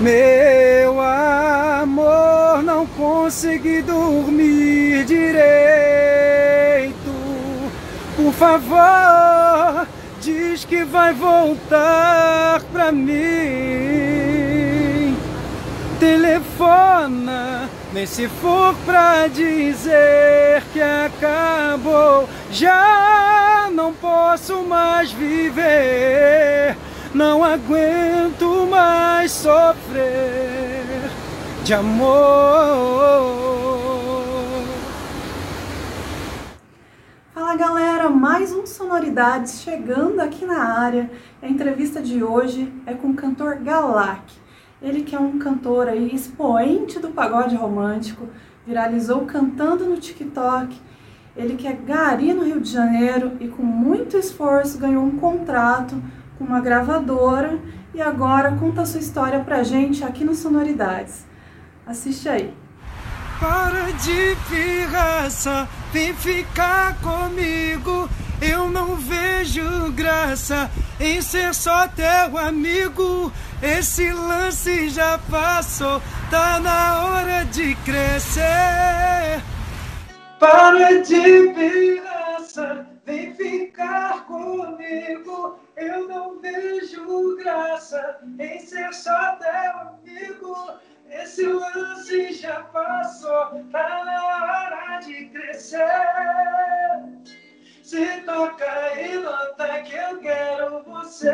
Meu amor, não consegui dormir direito. Por favor, diz que vai voltar pra mim. Telefona, nem se for pra dizer que acabou. Já não posso mais viver não aguento mais sofrer de amor. Fala galera, mais um Sonoridades chegando aqui na área. A entrevista de hoje é com o cantor Galac. Ele que é um cantor aí expoente do pagode romântico, viralizou cantando no TikTok. Ele que é gari no Rio de Janeiro e com muito esforço ganhou um contrato com uma gravadora e agora conta a sua história pra gente aqui no Sonoridades. Assiste aí. Para de pirraça, vem ficar comigo. Eu não vejo graça em ser só teu amigo. Esse lance já passou, tá na hora de crescer. Para de pirraça, vem ficar comigo. Eu não vejo graça em ser só teu amigo. Esse lance já passou, tá na hora de crescer. Se toca e nota que eu quero você.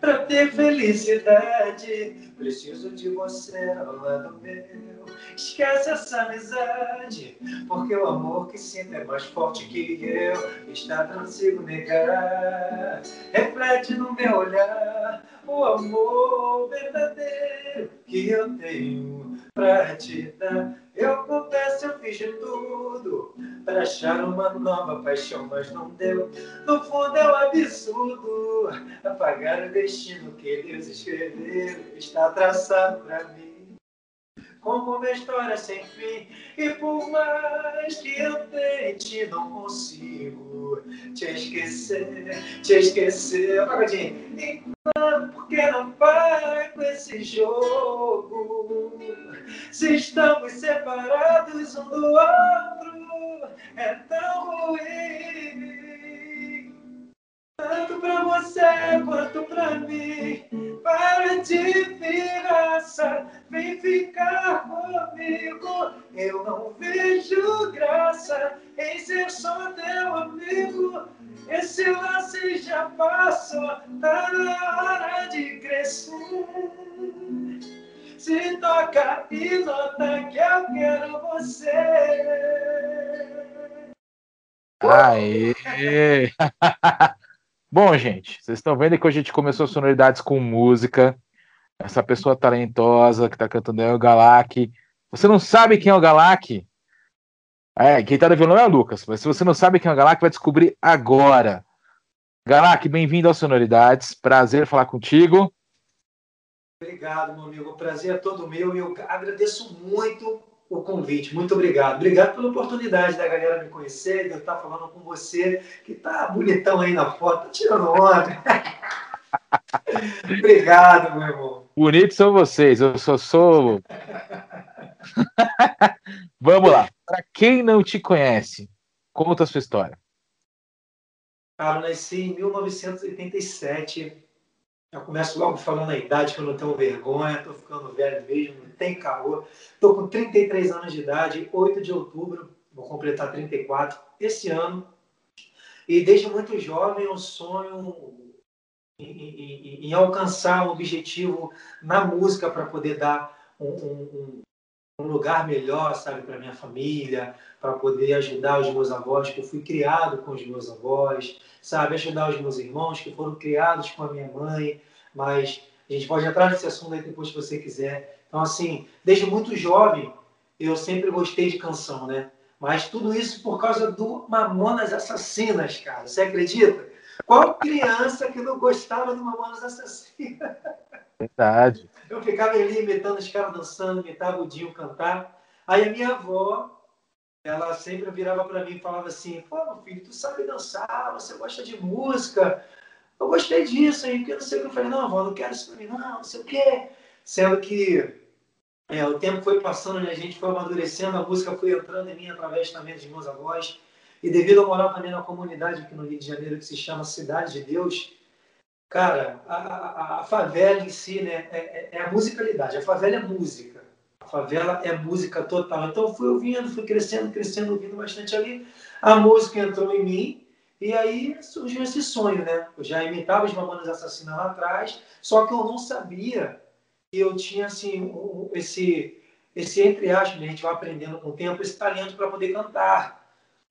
Pra ter felicidade, preciso de você ao lado meu. Esquece essa amizade, porque o amor que sinto é mais forte que eu. Está consigo negar. Reflete no meu olhar o amor verdadeiro que eu tenho pra te dar. Eu confesso, eu fiz de tudo para achar uma nova paixão, mas não deu. No fundo é um absurdo apagar o destino que Deus escreveu. Está traçado para mim como uma história sem fim. E por mais que eu tente, não consigo te esquecer, te esquecer. Pagodinho. Então, por que não para com esse jogo? Se estamos separados um do outro, é tão ruim. Tanto pra você quanto pra mim. Para de pirraça, vem ficar comigo. Eu não vejo graça em ser só teu amigo. Esse lance já passou, tá na hora de crescer. Se toca e nota que eu quero você. Aê! Bom, gente, vocês estão vendo que a gente começou sonoridades com música. Essa pessoa talentosa que está cantando é o Galac. Você não sabe quem é o Galac? É, quem está no violão é o Lucas, mas se você não sabe quem é o Galac, vai descobrir agora. Galac, bem-vindo ao Sonoridades. Prazer falar contigo. Obrigado, meu amigo. O prazer é todo meu e eu agradeço muito o convite. Muito obrigado. Obrigado pela oportunidade da galera me conhecer, de eu estar falando com você, que tá bonitão aí na foto, tá tirando onda. obrigado, meu irmão. Bonitos são vocês, eu só sou. Vamos lá. Para quem não te conhece, conta a sua história. Cara, eu nasci em 1987 já começo logo falando a idade, que eu não tenho vergonha, estou ficando velho mesmo, não tem caô. Estou com 33 anos de idade, 8 de outubro, vou completar 34 esse ano. E desde muito jovem eu sonho em, em, em alcançar um objetivo na música para poder dar um, um, um, lugar melhor, sabe, para minha família, para poder ajudar os meus avós, que eu fui criado com os meus avós, sabe? Ajudar os meus irmãos que foram criados com a minha mãe, mas a gente pode entrar nesse assunto aí depois se você quiser. Então, assim, desde muito jovem, eu sempre gostei de canção, né? Mas tudo isso por causa do Mamonas Assassinas, cara. Você acredita? Qual criança que não gostava do Mamonas Assassinas? Verdade. Eu ficava ali imitando os caras dançando, imitava o Dinho cantar. Aí a minha avó, ela sempre virava para mim e falava assim: Pô, meu filho, tu sabe dançar, você gosta de música, eu gostei disso, aí, porque não sei o que. Eu falei, não, avó, não quero isso pra mim, não, não sei o quê. Sendo que é, o tempo foi passando, né? a gente foi amadurecendo, a música foi entrando em mim através também dos meus avós. E devido ao moral também na comunidade aqui no Rio de Janeiro, que se chama Cidade de Deus, cara, a, a, a favela em si, né, é, é, é, a musicalidade. A favela é música. A favela é música total. Então fui ouvindo, fui crescendo, crescendo, ouvindo bastante ali. A música entrou em mim e aí surgiu esse sonho, né? Eu já imitava os Mamonas Assassinas lá atrás, só que eu não sabia que eu tinha, assim, esse, esse entre aspas, né? a gente vai aprendendo com o tempo, esse talento para poder cantar.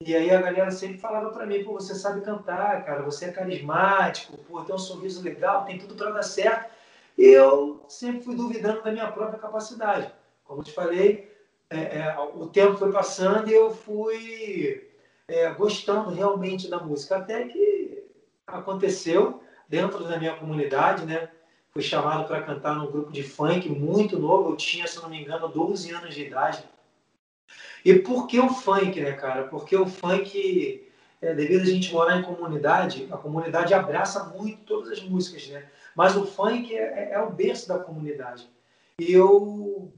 E aí a galera sempre falava para mim, pô, você sabe cantar, cara, você é carismático, pô, tem um sorriso legal, tem tudo para dar certo. E eu sempre fui duvidando da minha própria capacidade. Como eu te falei, é, é, o tempo foi passando e eu fui é, gostando realmente da música. Até que aconteceu dentro da minha comunidade, né? Fui chamado para cantar num grupo de funk muito novo. Eu tinha, se não me engano, 12 anos de idade. E por que o funk, né, cara? Porque o funk, é, devido a gente morar em comunidade, a comunidade abraça muito todas as músicas, né? Mas o funk é, é, é o berço da comunidade. E eu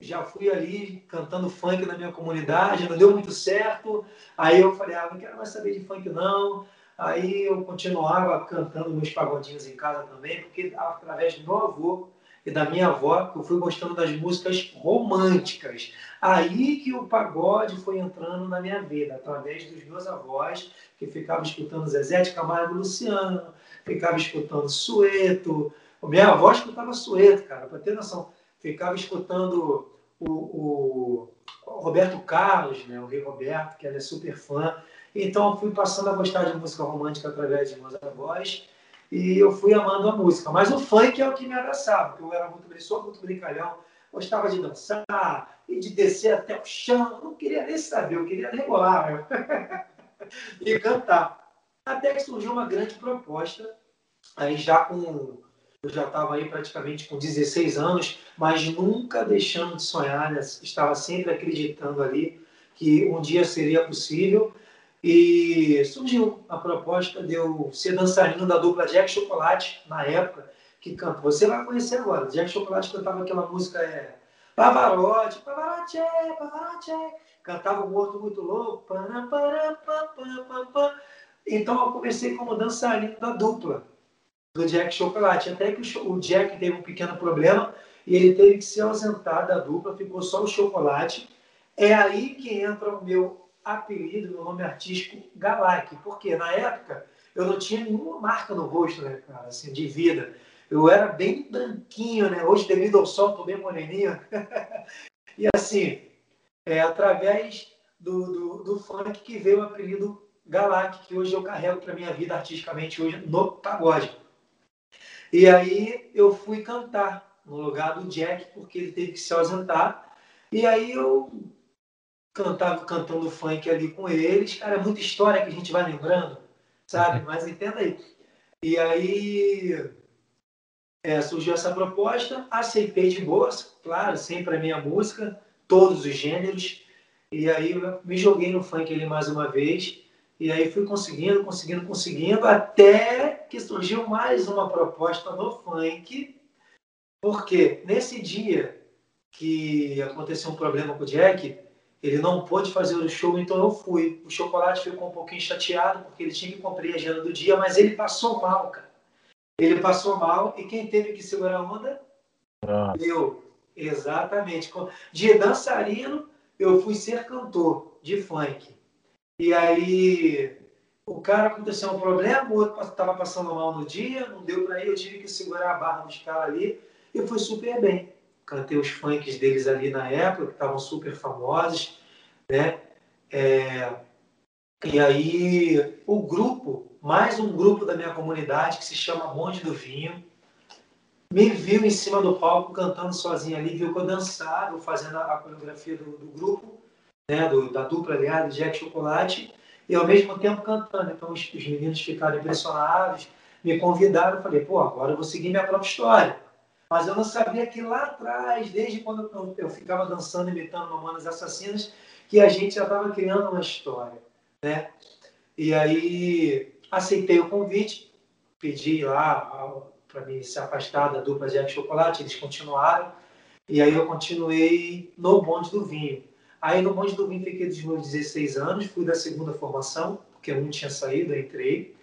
já fui ali cantando funk na minha comunidade, não deu muito certo. Aí eu falei, ah, não quero mais saber de funk não. Aí eu continuava cantando meus pagodinhos em casa também, porque através do meu avô e da minha avó, que eu fui gostando das músicas românticas. Aí que o pagode foi entrando na minha vida, através dos meus avós, que ficavam escutando Zezé de Camargo Luciano, ficava escutando Sueto. Minha avó escutava Sueto, cara, para ter noção. Ficava escutando o, o, Roberto Carlos, né, o Rei Roberto, que ela é super fã. Então fui passando a gostar de música romântica através de meus avós e eu fui amando a música. Mas o funk é o que me abraçava, porque eu era muito, sou muito brincalhão, gostava de dançar e de descer até o chão, não queria nem saber, eu queria rebolar e cantar. Até que surgiu uma grande proposta, aí já com eu já estava aí praticamente com 16 anos, mas nunca deixando de sonhar, né? estava sempre acreditando ali que um dia seria possível. E surgiu a proposta de eu ser dançarino da dupla Jack Chocolate, na época, que canta. Você vai conhecer agora. Jack Chocolate cantava aquela música é, Pavarotti, Pavarotti, Pavarotti. Cantava o Morto Muito Louco. Então eu comecei como dançarino da dupla do Jack Chocolate. Até que o Jack teve um pequeno problema e ele teve que se ausentar da dupla, ficou só o Chocolate. É aí que entra o meu apelido, meu nome artístico, Galac. Porque na época eu não tinha nenhuma marca no rosto, né, cara, assim, de vida. Eu era bem branquinho, né? Hoje, devido ao sol, estou bem moreninho. e assim, é através do, do, do funk que veio o apelido Galac, que hoje eu carrego para minha vida artisticamente hoje no pagode. E aí eu fui cantar no lugar do Jack, porque ele teve que se ausentar. E aí eu cantava cantando funk ali com eles. Cara, é muita história que a gente vai lembrando, sabe? Mas entenda aí. E aí é, surgiu essa proposta, aceitei de boa, claro, sempre a minha música, todos os gêneros. E aí me joguei no funk ali mais uma vez. E aí fui conseguindo, conseguindo, conseguindo, até que surgiu mais uma proposta no funk, porque nesse dia que aconteceu um problema com o Jack, ele não pôde fazer o show, então eu fui. O Chocolate ficou um pouquinho chateado, porque ele tinha que cumprir a agenda do dia, mas ele passou mal, cara. Ele passou mal, e quem teve que segurar a onda? Ah. Eu. Exatamente. De dançarino, eu fui ser cantor de funk. E aí o cara aconteceu um problema, o outro estava passando mal no dia, não deu para ir, eu tive que segurar a barra dos caras ali e foi super bem. Cantei os funks deles ali na época, que estavam super famosos, né? É... E aí o grupo, mais um grupo da minha comunidade que se chama Bonde do Vinho, me viu em cima do palco cantando sozinho ali, viu que eu dançava, fazendo a, coreografia do, do grupo né, do, da dupla, aliás, do Jack Chocolate, e ao mesmo tempo cantando. Então os, os meninos ficaram impressionados, me convidaram, falei, pô, agora eu vou seguir minha própria história. Mas eu não sabia que lá atrás, desde quando eu, eu ficava dançando, imitando Mamonas Assassinas, que a gente já estava criando uma história, né? E aí aceitei o convite, pedi lá para me se afastar da dupla de chocolate, eles continuaram. E aí eu continuei no bonde do vinho. Aí no bonde do vinho fiquei dos meus 16 anos, fui da segunda formação, porque não tinha saído, eu entrei.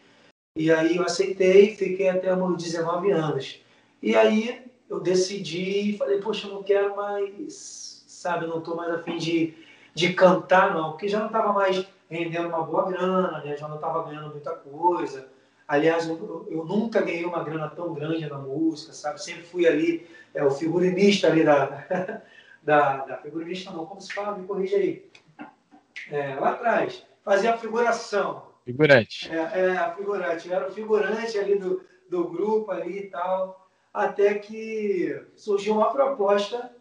E aí eu aceitei, fiquei até meus 19 anos. E aí eu decidi, falei, poxa, eu não quero mais, sabe, eu não estou mais afim de, de cantar, não, porque já não estava mais rendendo uma boa grana, né? já não estava ganhando muita coisa. Aliás, eu, eu, nunca ganhei uma grana tão grande na música, sabe? Sempre fui ali, é, o figurinista ali da, da, da figurinista, não, como se fala? Me corrija aí. É, lá atrás, fazia a figuração. Figurante. É, é, figurante. Eu era o figurante ali do, do grupo ali e tal, até que surgiu uma proposta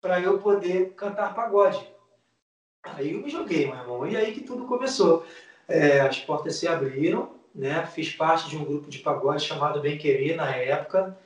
para eu poder cantar pagode. Aí eu me joguei, meu irmão, e aí que tudo começou. É, as portas se abriram, né? Fiz parte de um grupo de pagode chamado Bem Querer na época,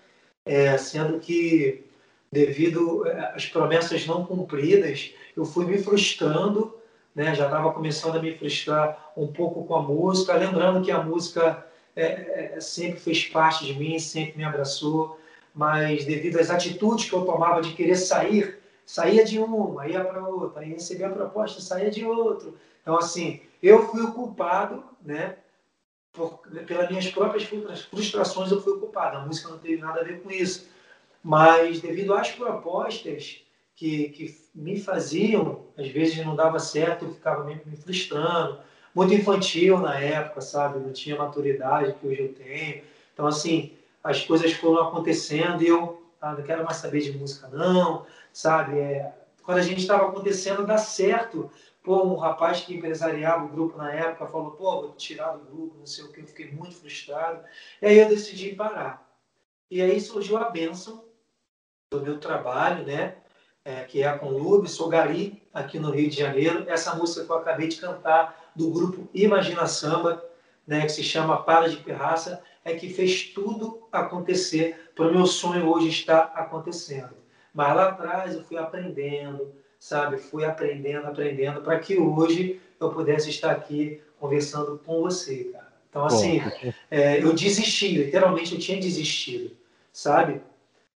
é, sendo que devido é, às promessas não cumpridas, eu fui me frustrando, né? Já estava começando a me frustrar um pouco com a música, lembrando que a música é, é, sempre fez parte de mim, sempre me abraçou, mas devido às atitudes que eu tomava de querer sair, saía de uma, ia para outra, aí recebia a proposta, saía de outro. Então, assim, eu fui o culpado, né? por, pelas minhas próprias frustrações eu fui culpado. A música não teve nada a ver com isso. Mas devido às propostas que, que me faziam, às vezes não dava certo, eu ficava meio me frustrando. Muito infantil na época, sabe? Não tinha maturidade que hoje eu tenho. Então, assim, as coisas foram acontecendo e eu ah, não quero mais saber de música, não, sabe? É, quando a gente estava acontecendo, dá certo, Pô, um rapaz que empresariava o grupo na época falou, pô, vou tirar do grupo, não sei o que, eu fiquei muito frustrado. E aí eu decidi parar. E aí surgiu a bênção do meu trabalho, né? É, que é com o Lube, sou Gari, aqui no Rio de Janeiro. Essa música que eu acabei de cantar, do grupo Imagina Samba, né, que se chama Para de Pirraça, é que fez tudo acontecer para o meu sonho hoje estar acontecendo. Mas lá atrás eu fui aprendendo, sabe? Fui aprendendo, aprendendo, para que hoje eu pudesse estar aqui conversando com você, cara. Então, assim, é, eu desisti, literalmente eu tinha desistido, sabe?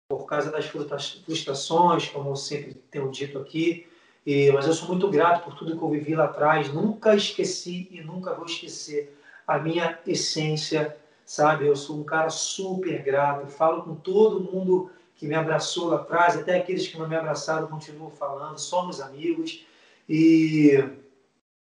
Por causa das frustrações, como eu sempre tenho dito aqui. E, mas eu sou muito grato por tudo que eu vivi lá atrás. Nunca esqueci e nunca vou esquecer a minha essência, sabe? Eu sou um cara super grato. Falo com todo mundo que me abraçou lá atrás, até aqueles que não me abraçaram continuam falando, somos amigos e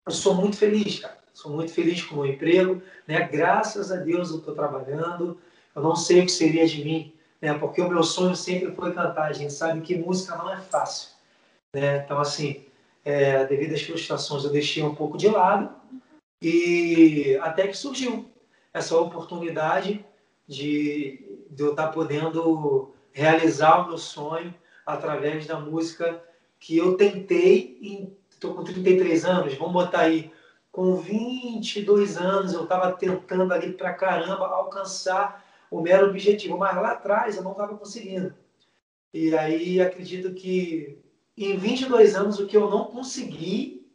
eu sou muito feliz, cara. Sou muito feliz com o meu emprego, né? Graças a Deus eu estou trabalhando. Eu não sei o que seria de mim, né? Porque o meu sonho sempre foi cantar. A gente sabe que música não é fácil, né? Então assim, é, devido às frustrações eu deixei um pouco de lado e até que surgiu essa oportunidade de, de eu estar tá podendo realizar o meu sonho através da música que eu tentei, estou com 33 anos, vamos botar aí, com 22 anos eu estava tentando ali para caramba alcançar o mero objetivo, mas lá atrás eu não estava conseguindo. E aí acredito que em 22 anos o que eu não consegui,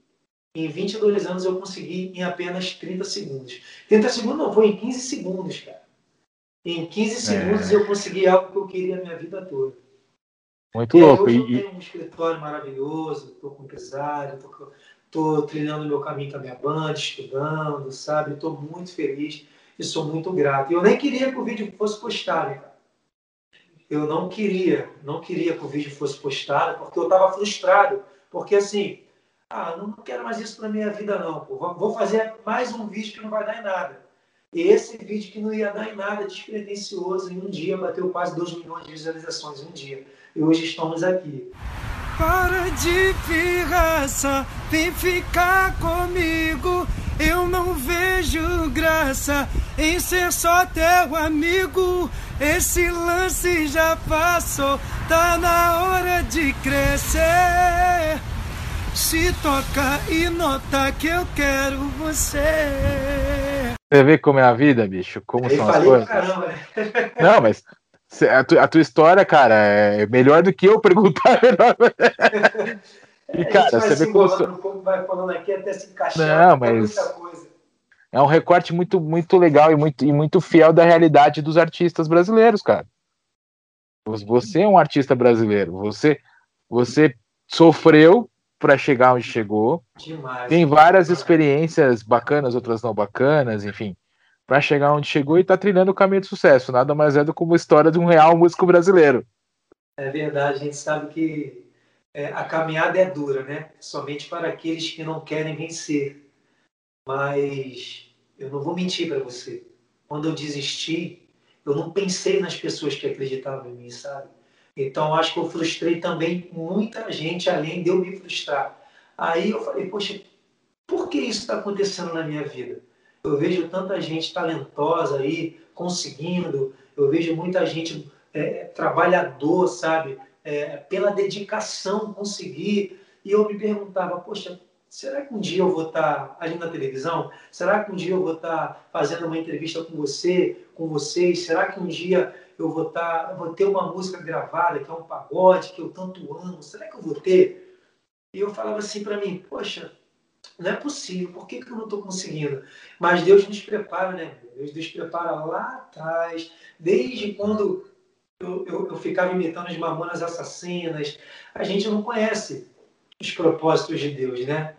em 22 anos eu consegui em apenas 30 segundos. 30 segundos não, foi em 15 segundos, cara. Em 15 é. segundos é. eu consegui algo que eu queria a minha vida toda. Muito e louco. Hoje eu tenho um escritório maravilhoso, estou com empresário, estou trilhando meu caminho com a minha banda, estudando, sabe? Estou muito feliz e sou muito grato. E eu nem queria que o vídeo fosse postado, cara. Eu não queria, não queria que o vídeo fosse postado, porque eu estava frustrado. Porque assim, ah, não quero mais isso para minha vida, não. Pô. Vou fazer mais um vídeo que não vai dar em nada. Esse vídeo que não ia dar em nada despretensioso, em um dia bateu quase 2 milhões de visualizações em um dia. E hoje estamos aqui. Para de pirraça, vem ficar comigo. Eu não vejo graça em ser só teu amigo. Esse lance já passou, tá na hora de crescer. Se toca e nota que eu quero você. Você vê como é a vida, bicho? Como Eu são as coisas? Caramba, né? Não, mas a, tu, a, tua história, cara, é melhor do que eu perguntar. e, cara, você vê como. Vai falando aqui até se encaixar. Não, mas. é um recorte muito, muito legal e muito, e muito fiel da realidade dos artistas brasileiros, cara. Você é um artista brasileiro. Você, você sofreu para chegar onde chegou. Demais. Tem várias experiências bacanas, outras não bacanas, enfim, para chegar onde chegou e tá trilhando o caminho de sucesso. Nada mais é do que uma história de um real músico brasileiro. É verdade, a gente sabe que é, a caminhada é dura, né? Somente para aqueles que não querem vencer. Mas eu não vou mentir para você. Quando eu desisti, eu não pensei nas pessoas que acreditavam em mim, sabe? Então acho que eu frustrei também muita gente, além de eu me frustrar. Aí eu falei, poxa, por que isso está acontecendo na minha vida? Eu vejo tanta gente talentosa aí, conseguindo, eu vejo muita gente é, trabalhador, sabe? É, pela dedicação conseguir. E eu me perguntava, poxa, será que um dia eu vou estar ali na televisão? Será que um dia eu vou estar fazendo uma entrevista com você, com vocês? Será que um dia eu vou estar, vou ter uma música gravada que é um pagode que eu tanto amo? Será que eu vou ter? E eu falava assim para mim, poxa, não é possível, por que, que eu não estou conseguindo? Mas Deus nos prepara, né? Deus nos prepara lá atrás, desde quando eu, eu, eu ficava imitando as mamonas assassinas. A gente não conhece os propósitos de Deus, né?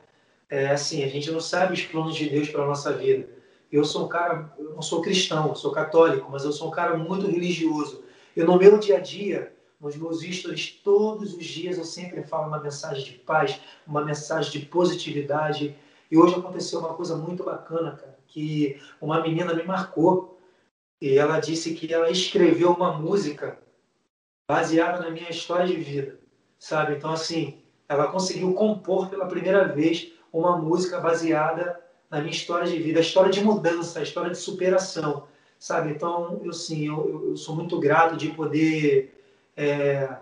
é assim, a gente não sabe os planos de Deus para a nossa vida. Eu sou um cara, eu não sou cristão, sou católico, mas eu sou um cara muito religioso. Eu no meu dia a dia, nos meus stories, todos os dias eu sempre falo uma mensagem de paz, uma mensagem de positividade. E hoje aconteceu uma coisa muito bacana, cara, que uma menina me marcou e ela disse que ela escreveu uma música baseada na minha história de vida, sabe? Então assim, ela conseguiu compor pela primeira vez uma música baseada na minha história de vida, a história de mudança, a história de superação, sabe? Então, eu sim, eu, eu sou muito grato de poder é,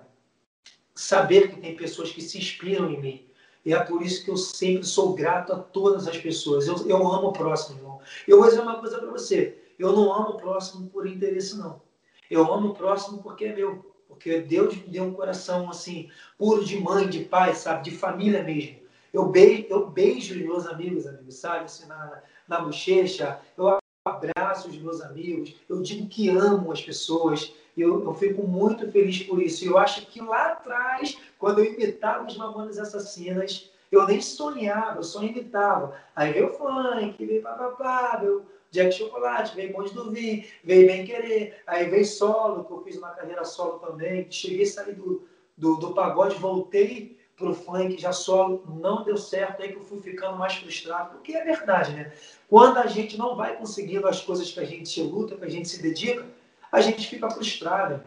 saber que tem pessoas que se inspiram em mim. E é por isso que eu sempre sou grato a todas as pessoas. Eu, eu amo o próximo, irmão. Eu vou dizer uma coisa para você. Eu não amo o próximo por interesse, não. Eu amo o próximo porque é meu. Porque Deus me deu um coração, assim, puro de mãe, de pai, sabe? De família mesmo. Eu beijo, eu beijo os meus amigos, amigos, sabe? Assim, na, na bochecha, eu abraço os meus amigos, eu digo que amo as pessoas, eu, eu fico muito feliz por isso. Eu acho que lá atrás, quando eu imitava os Mamonas Assassinas, eu nem sonhava, eu só imitava. Aí veio o funk, veio papapá, veio Jack Chocolate, veio Bonde do Vinho, veio Bem Querer, aí veio solo, que eu fiz uma carreira solo também, cheguei a sair do, do, do pagode, voltei pro funk já solo, não deu certo, aí que eu fui ficando mais frustrado, porque é verdade, né? Quando a gente não vai conseguindo as coisas que a gente luta, que a gente se dedica, a gente fica frustrado,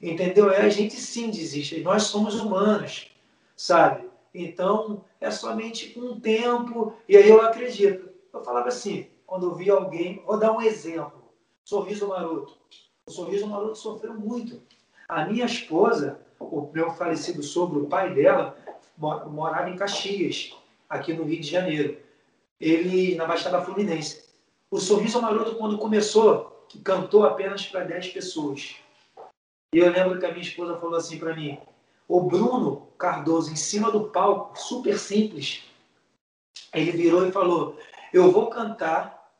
entendeu? É a gente sim desiste, nós somos humanos, sabe? Então, é somente um tempo, e aí eu acredito. Eu falava assim, quando eu vi alguém, vou dar um exemplo, Sorriso Maroto. O Sorriso Maroto sofreu muito. A minha esposa, o meu falecido sogro, o pai dela, morava em Caxias, aqui no Rio de Janeiro. Ele na Baixada Fluminense. O Sorriso Maroto, quando começou, cantou apenas para 10 pessoas. E eu lembro que a minha esposa falou assim para mim: o Bruno Cardoso, em cima do palco, super simples, ele virou e falou: Eu vou cantar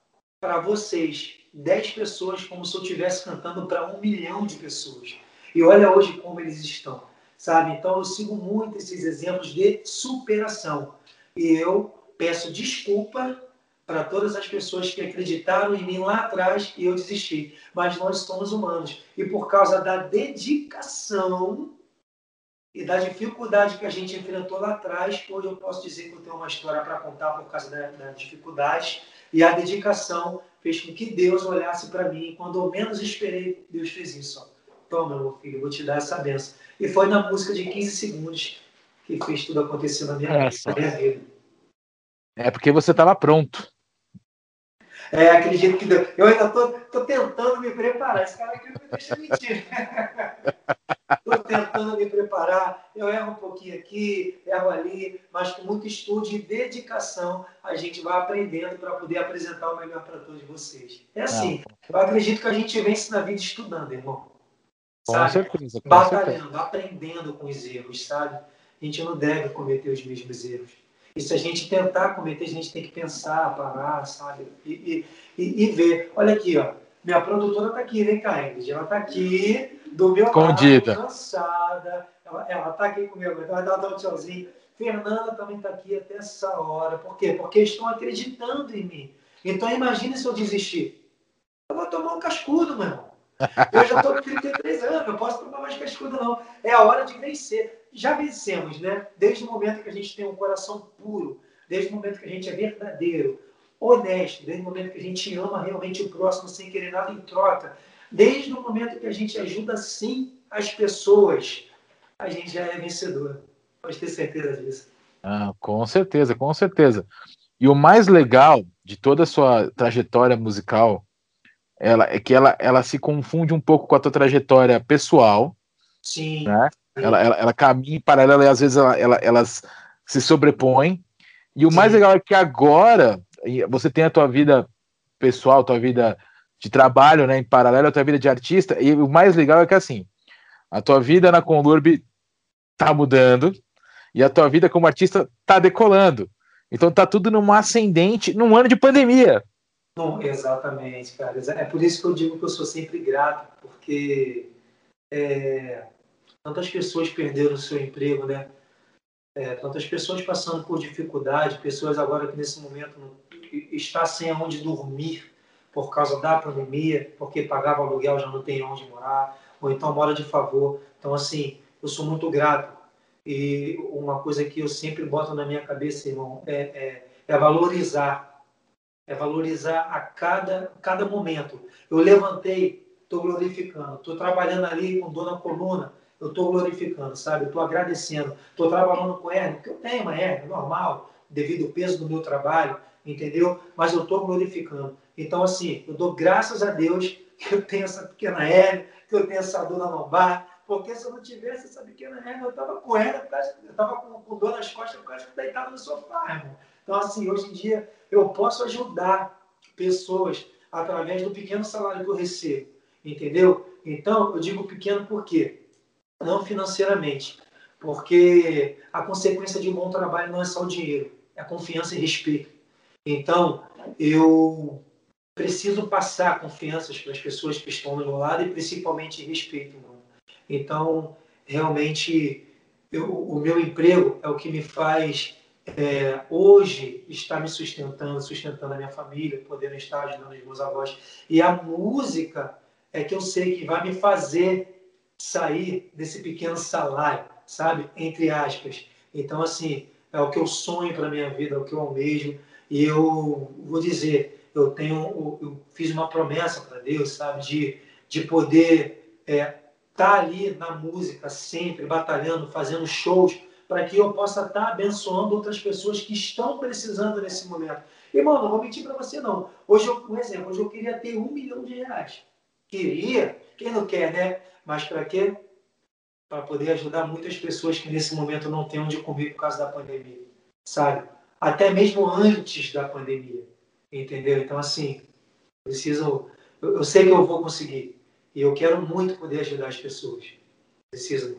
para vocês, 10 pessoas, como se eu estivesse cantando para um milhão de pessoas. E olha hoje como eles estão, sabe? Então eu sigo muito esses exemplos de superação. E eu peço desculpa para todas as pessoas que acreditaram em mim lá atrás e eu desisti. Mas nós somos humanos. E por causa da dedicação e da dificuldade que a gente enfrentou lá atrás, hoje eu posso dizer que eu tenho uma história para contar por causa da, da dificuldade e a dedicação fez com que Deus olhasse para mim. Quando eu menos esperei, Deus fez isso. Toma, meu filho, vou te dar essa benção. E foi na música de 15 segundos que fez tudo acontecer na minha, é, vida. É porque você estava pronto. É, acredito que deu. Eu ainda tô, tô tentando me preparar. Esse cara aqui não me deixa mentir. Estou tentando me preparar. Eu erro um pouquinho aqui, erro ali, mas com muito estudo e dedicação a gente vai aprendendo para poder apresentar o melhor para todos vocês. É assim. Eu acredito que a gente vence na vida estudando, irmão. Com sabe? certeza. Com Batalhando, certeza. aprendendo com os erros, sabe? A gente não deve cometer os mesmos erros. E se a gente tentar cometer, a gente tem que pensar, parar, sabe? E, e, e ver. Olha aqui, ó. Minha produtora está aqui, vem cá, Ingrid. Ela está aqui, do meu Escondida. lado, cansada. Ela está aqui comigo, então vai dar um tchauzinho. Fernanda também está aqui até essa hora. Por quê? Porque estão acreditando em mim. Então imagine se eu desistir. Eu vou tomar um cascudo, meu irmão. Eu já estou com 33 anos, eu posso tomar mais cascudo, não. É a hora de vencer. Já vencemos, né? Desde o momento que a gente tem um coração puro, desde o momento que a gente é verdadeiro, honesto, desde o momento que a gente ama realmente o próximo sem querer nada em troca, desde o momento que a gente ajuda sim as pessoas, a gente já é vencedor. Pode ter certeza disso. Ah, com certeza, com certeza. E o mais legal de toda a sua trajetória musical ela, é que ela, ela se confunde um pouco com a tua trajetória pessoal. Sim. Né? Ela, ela, ela caminha em paralelo e às vezes ela, ela, elas se sobrepõem. E o Sim. mais legal é que agora você tem a tua vida pessoal, tua vida de trabalho, né, em paralelo à tua vida de artista. E o mais legal é que assim, a tua vida na Conlurb tá mudando e a tua vida como artista tá decolando. Então tá tudo numa ascendente num ano de pandemia. Não, exatamente, cara. É por isso que eu digo que eu sou sempre grato, porque é, tantas pessoas perderam o seu emprego, né? É, tantas pessoas passando por dificuldade, pessoas agora que nesse momento está sem aonde dormir por causa da pandemia, porque pagava aluguel já não tem onde morar, ou então mora de favor. Então, assim, eu sou muito grato. E uma coisa que eu sempre boto na minha cabeça, irmão, é, é, é valorizar é valorizar a cada, cada momento. Eu levantei, estou glorificando. Estou trabalhando ali com dor na coluna, eu estou glorificando, sabe? Estou agradecendo. Estou trabalhando com hernia, porque eu tenho uma hernia normal, devido ao peso do meu trabalho, entendeu? Mas eu estou glorificando. Então, assim, eu dou graças a Deus que eu tenho essa pequena hernia, que eu tenho essa dor na lombar, porque se eu não tivesse essa pequena hernia, eu estava com hernia, eu estava com, com, dor nas costas por causa que deitado no sofá, irmão. Então, assim, hoje em dia, eu posso ajudar pessoas através do pequeno salário que eu recebo, entendeu? Então, eu digo pequeno por quê? Não financeiramente, porque a consequência de um bom trabalho não é só o dinheiro, é confiança e respeito. Então, eu preciso passar confianças para as pessoas que estão do meu lado e principalmente respeito, mano. Então, realmente, eu, o meu emprego é o que me faz é, hoje está me sustentando, sustentando a minha família, podendo estar ajudando os meus avós. E a música é que eu sei que vai me fazer sair desse pequeno salário, sabe? Entre aspas. Então, assim, é o que eu sonho para minha vida, é o que eu almejo. E eu vou dizer, eu tenho, eu fiz uma promessa para Deus, sabe? De, de poder estar é, tá ali na música sempre, batalhando, fazendo shows para que eu possa estar abençoando outras pessoas que estão precisando nesse momento. Irmão, não vou mentir para você, não. Hoje, eu, um exemplo, hoje eu queria ter um milhão de reais. Queria, quem não quer, né? Mas para quê? Para poder ajudar muitas pessoas que nesse momento não têm onde comer por causa da pandemia, sabe? Até mesmo antes da pandemia, entendeu? Então, assim, preciso. Eu, eu sei que eu vou conseguir. E eu quero muito poder ajudar as pessoas. Preciso.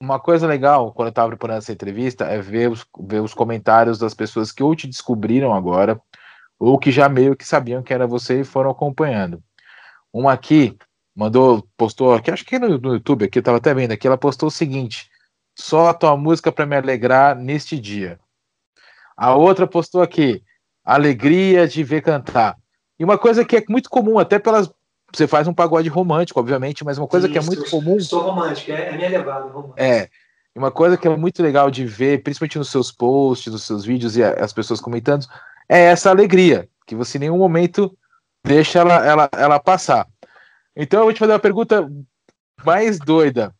Uma coisa legal, quando eu estava preparando essa entrevista, é ver os, ver os comentários das pessoas que ou te descobriram agora, ou que já meio que sabiam que era você e foram acompanhando. Uma aqui mandou, postou aqui, acho que no, no YouTube aqui, eu estava até vendo aqui, ela postou o seguinte: só a tua música para me alegrar neste dia. A outra postou aqui: alegria de ver cantar. E uma coisa que é muito comum, até pelas você faz um pagode romântico, obviamente, mas uma coisa Isso, que é muito comum. Sou romântico, é, é minha levada. Romântico. É. Uma coisa que é muito legal de ver, principalmente nos seus posts, nos seus vídeos e as pessoas comentando, é essa alegria, que você em nenhum momento deixa ela, ela, ela passar. Então eu vou te fazer uma pergunta mais doida.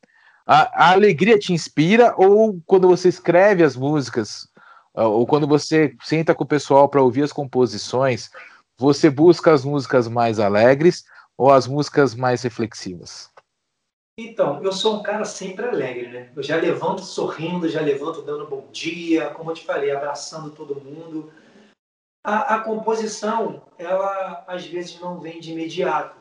A, a alegria te inspira ou quando você escreve as músicas, ou quando você senta com o pessoal para ouvir as composições, você busca as músicas mais alegres ou as músicas mais reflexivas? Então, eu sou um cara sempre alegre, né? Eu já levanto sorrindo, já levanto dando bom dia, como eu te falei, abraçando todo mundo. A, a composição, ela às vezes não vem de imediato,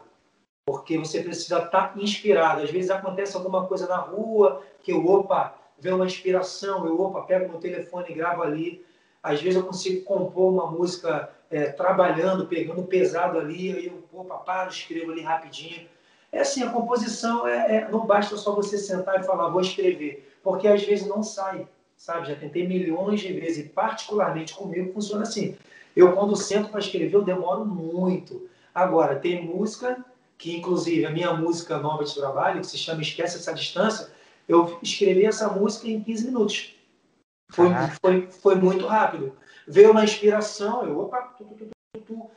porque você precisa estar inspirado. Às vezes acontece alguma coisa na rua que eu, opa, vê uma inspiração, eu, opa, pego meu telefone e gravo ali. Às vezes eu consigo compor uma música é, trabalhando, pegando pesado ali, aí eu, opa, paro, escrevo ali rapidinho. É assim, a composição é, é, não basta só você sentar e falar, vou escrever, porque às vezes não sai, sabe? Já tentei milhões de vezes, e particularmente comigo funciona assim. Eu, quando sento para escrever, eu demoro muito. Agora, tem música, que inclusive a minha música nova de trabalho, que se chama Esquece Essa Distância, eu escrevi essa música em 15 minutos. Foi, foi, foi muito rápido. Veio uma inspiração, eu, opa, tu, tu, tu,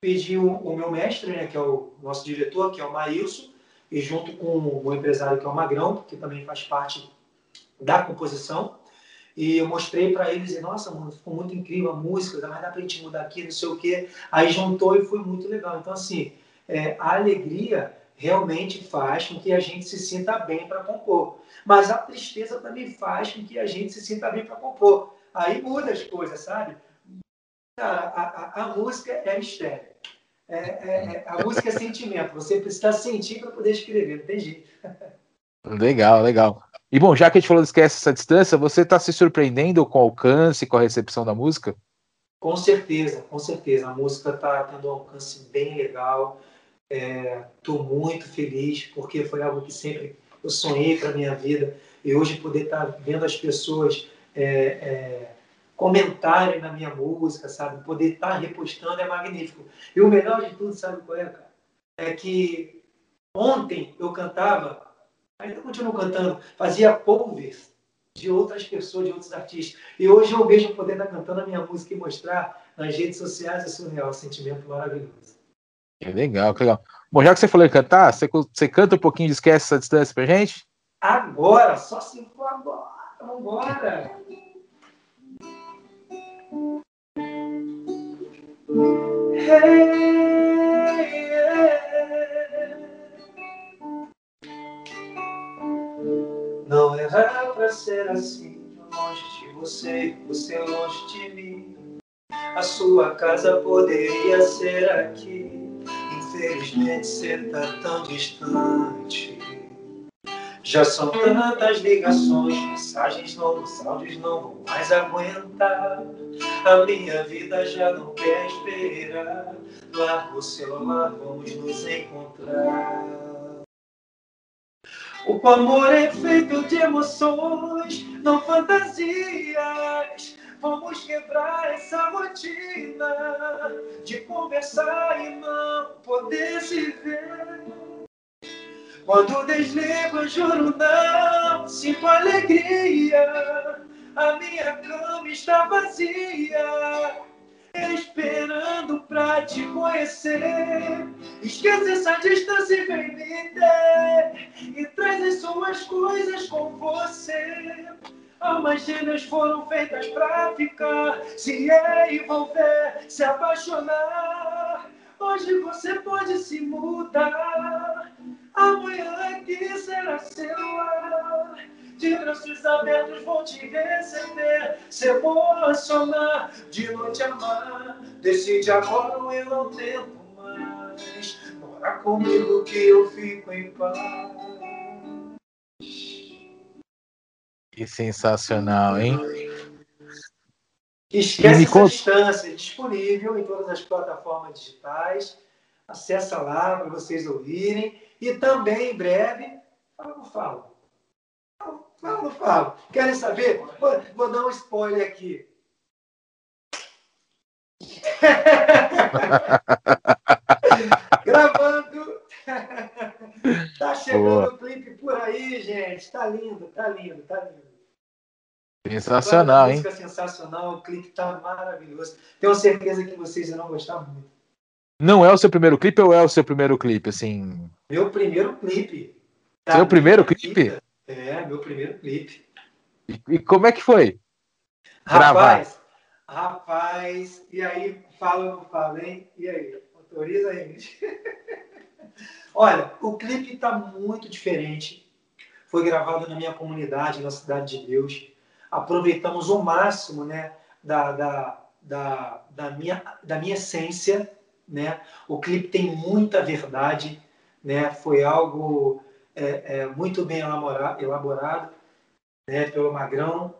pedi o, o, meu mestre, né, que é o nosso diretor, que é o Maílson, e junto com o empresário, que é o Magrão, que também faz parte da composição, e eu mostrei para eles, e nossa, mano, ficou muito incrível a música, mas dá para a gente mudar aqui, não sei o quê. Aí juntou e foi muito legal. Então, assim, é, a alegria realmente faz com que a gente se sinta bem para compor. Mas a tristeza também faz com que a gente se sinta bem para compor. Aí muda as coisas, sabe? A, a, a música é mistério. É, é, é, a música é sentimento. Você precisa sentir para poder escrever, não tem jeito. Legal, legal. E bom, já que a gente falou de esquece essa distância, você está se surpreendendo com o alcance, com a recepção da música? Com certeza, com certeza. A música está tendo um alcance bem legal. Estou é, muito feliz porque foi algo que sempre eu sonhei para minha vida e hoje poder estar tá vendo as pessoas é, é, comentarem na minha música, sabe? Poder estar tá repostando é magnífico. E o melhor de tudo, sabe qual é, cara? É que ontem eu cantava, ainda continuo cantando, fazia covers de outras pessoas, de outros artistas. E hoje eu vejo poder estar tá cantando a minha música e mostrar nas redes sociais é surreal, um sentimento maravilhoso. Que legal, que legal. Bom, já que você falou em cantar, você, você canta um pouquinho de Esquece essa distância pra gente? Agora, só se for agora. Vambora! Não era pra ser assim, longe de você, você longe de mim. A sua casa poderia ser aqui infelizmente você tá tão distante. Já são tantas ligações, mensagens novos, áudios não vão mais aguentar. A minha vida já não quer esperar. Larga o celular, vamos nos encontrar. O amor é feito de emoções, não fantasias. Vamos quebrar essa rotina de conversar e não poder se ver. Quando desligo, juro não sinto alegria. A minha cama está vazia, esperando pra te conhecer. Esquece essa distância e vem me ter. E traz as suas coisas com você. Almas gêmeas foram feitas pra ficar, se envolver, se apaixonar. Hoje você pode se mudar, amanhã aqui será seu lar. De braços abertos vou te receber, se emocionar, de noite amar. Decide agora ou eu não tento mais. Mora comigo que eu fico em paz. Que sensacional, hein? Esquece essa distância, disponível em todas as plataformas digitais. Acessa lá para vocês ouvirem. E também, em breve, fala não falo. Fala não falo. Querem saber? Vou, vou dar um spoiler aqui. Gravando. tá chegando o clipe por aí, gente. Tá lindo, tá lindo, tá lindo. Sensacional, hein? Música sensacional, o clipe tá maravilhoso. Tenho certeza que vocês irão gostar muito. Não é o seu primeiro clipe ou é o seu primeiro clipe, assim? Meu primeiro clipe. Tá seu primeiro clipe? É, meu primeiro clipe. E, e como é que foi? Rapaz, Gravar. rapaz, e aí, fala ou não fala, hein? E aí, autoriza aí, Olha, o clipe está muito diferente. Foi gravado na minha comunidade, na Cidade de Deus. Aproveitamos o máximo né, da, da, da, da, minha, da minha essência. Né? O clipe tem muita verdade. Né? Foi algo é, é, muito bem elaborado, né, pelo Magrão.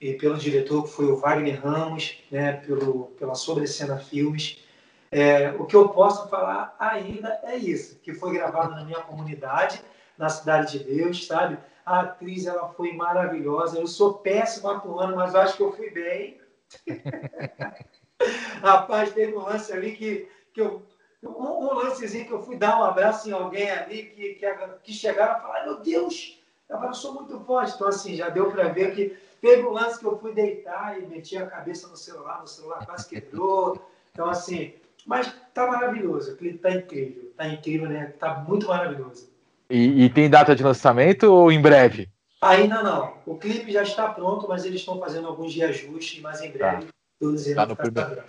e pelo diretor, que foi o Wagner Ramos, né, pelo, pela Sobrecena Filmes. É, o que eu posso falar ainda é isso, que foi gravado na minha comunidade, na Cidade de Deus, sabe? A atriz, ela foi maravilhosa. Eu sou péssimo atuando, mas acho que eu fui bem. Rapaz, teve um lance ali que, que eu... Um, um, lancezinho que eu fui dar um abraço em alguém ali que, que, que chegaram a falar, meu Deus, eu sou muito forte. Então, assim, já deu para ver que teve um lance que eu fui deitar e meti a cabeça no celular, no celular quase quebrou. Então, assim, mas tá maravilhoso, o clipe tá incrível, tá incrível, né? Tá muito maravilhoso. E, e, tem data de lançamento ou em breve? Ainda não. O clipe já está pronto, mas eles estão fazendo alguns reajustes, mas em breve tá. todos irão tá no, primeiro,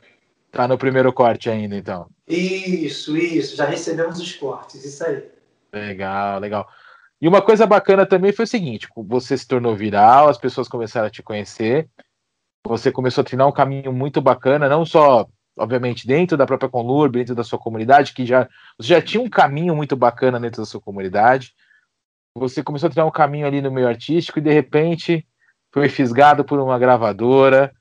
tá no primeiro corte ainda, então. Isso, isso. Já recebemos os cortes, isso aí. Legal, legal. E uma coisa bacana também foi o seguinte: você se tornou viral, as pessoas começaram a te conhecer, você começou a treinar um caminho muito bacana, não só obviamente, dentro da própria Conlurb, dentro da sua comunidade, que já, você já tinha um caminho muito bacana dentro da sua comunidade. Você começou a trilhar um caminho ali no meio artístico e de repente foi fisgado por uma gravadora.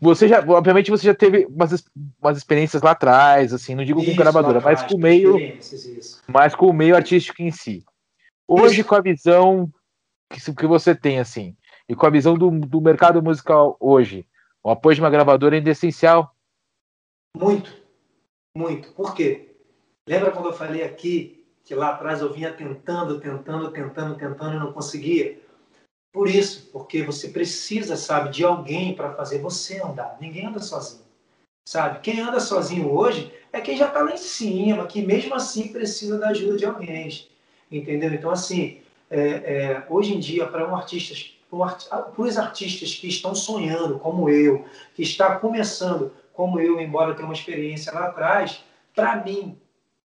Você já, obviamente, você já teve umas, umas experiências lá atrás, assim, não digo isso, com gravadora, mas com o meio, mas com o meio artístico em si. Hoje, isso. com a visão que, que você tem, assim, e com a visão do, do mercado musical hoje, o apoio de uma gravadora é essencial muito, muito. Por quê? Lembra quando eu falei aqui que lá atrás eu vinha tentando, tentando, tentando, tentando e não conseguia? Por isso, porque você precisa, sabe, de alguém para fazer você andar. Ninguém anda sozinho, sabe? Quem anda sozinho hoje é quem já está lá em cima, que mesmo assim precisa da ajuda de alguém, entendeu? Então, assim, é, é, hoje em dia, para um artista, para os artistas que estão sonhando, como eu, que está começando, como eu, embora tenha uma experiência lá atrás, para mim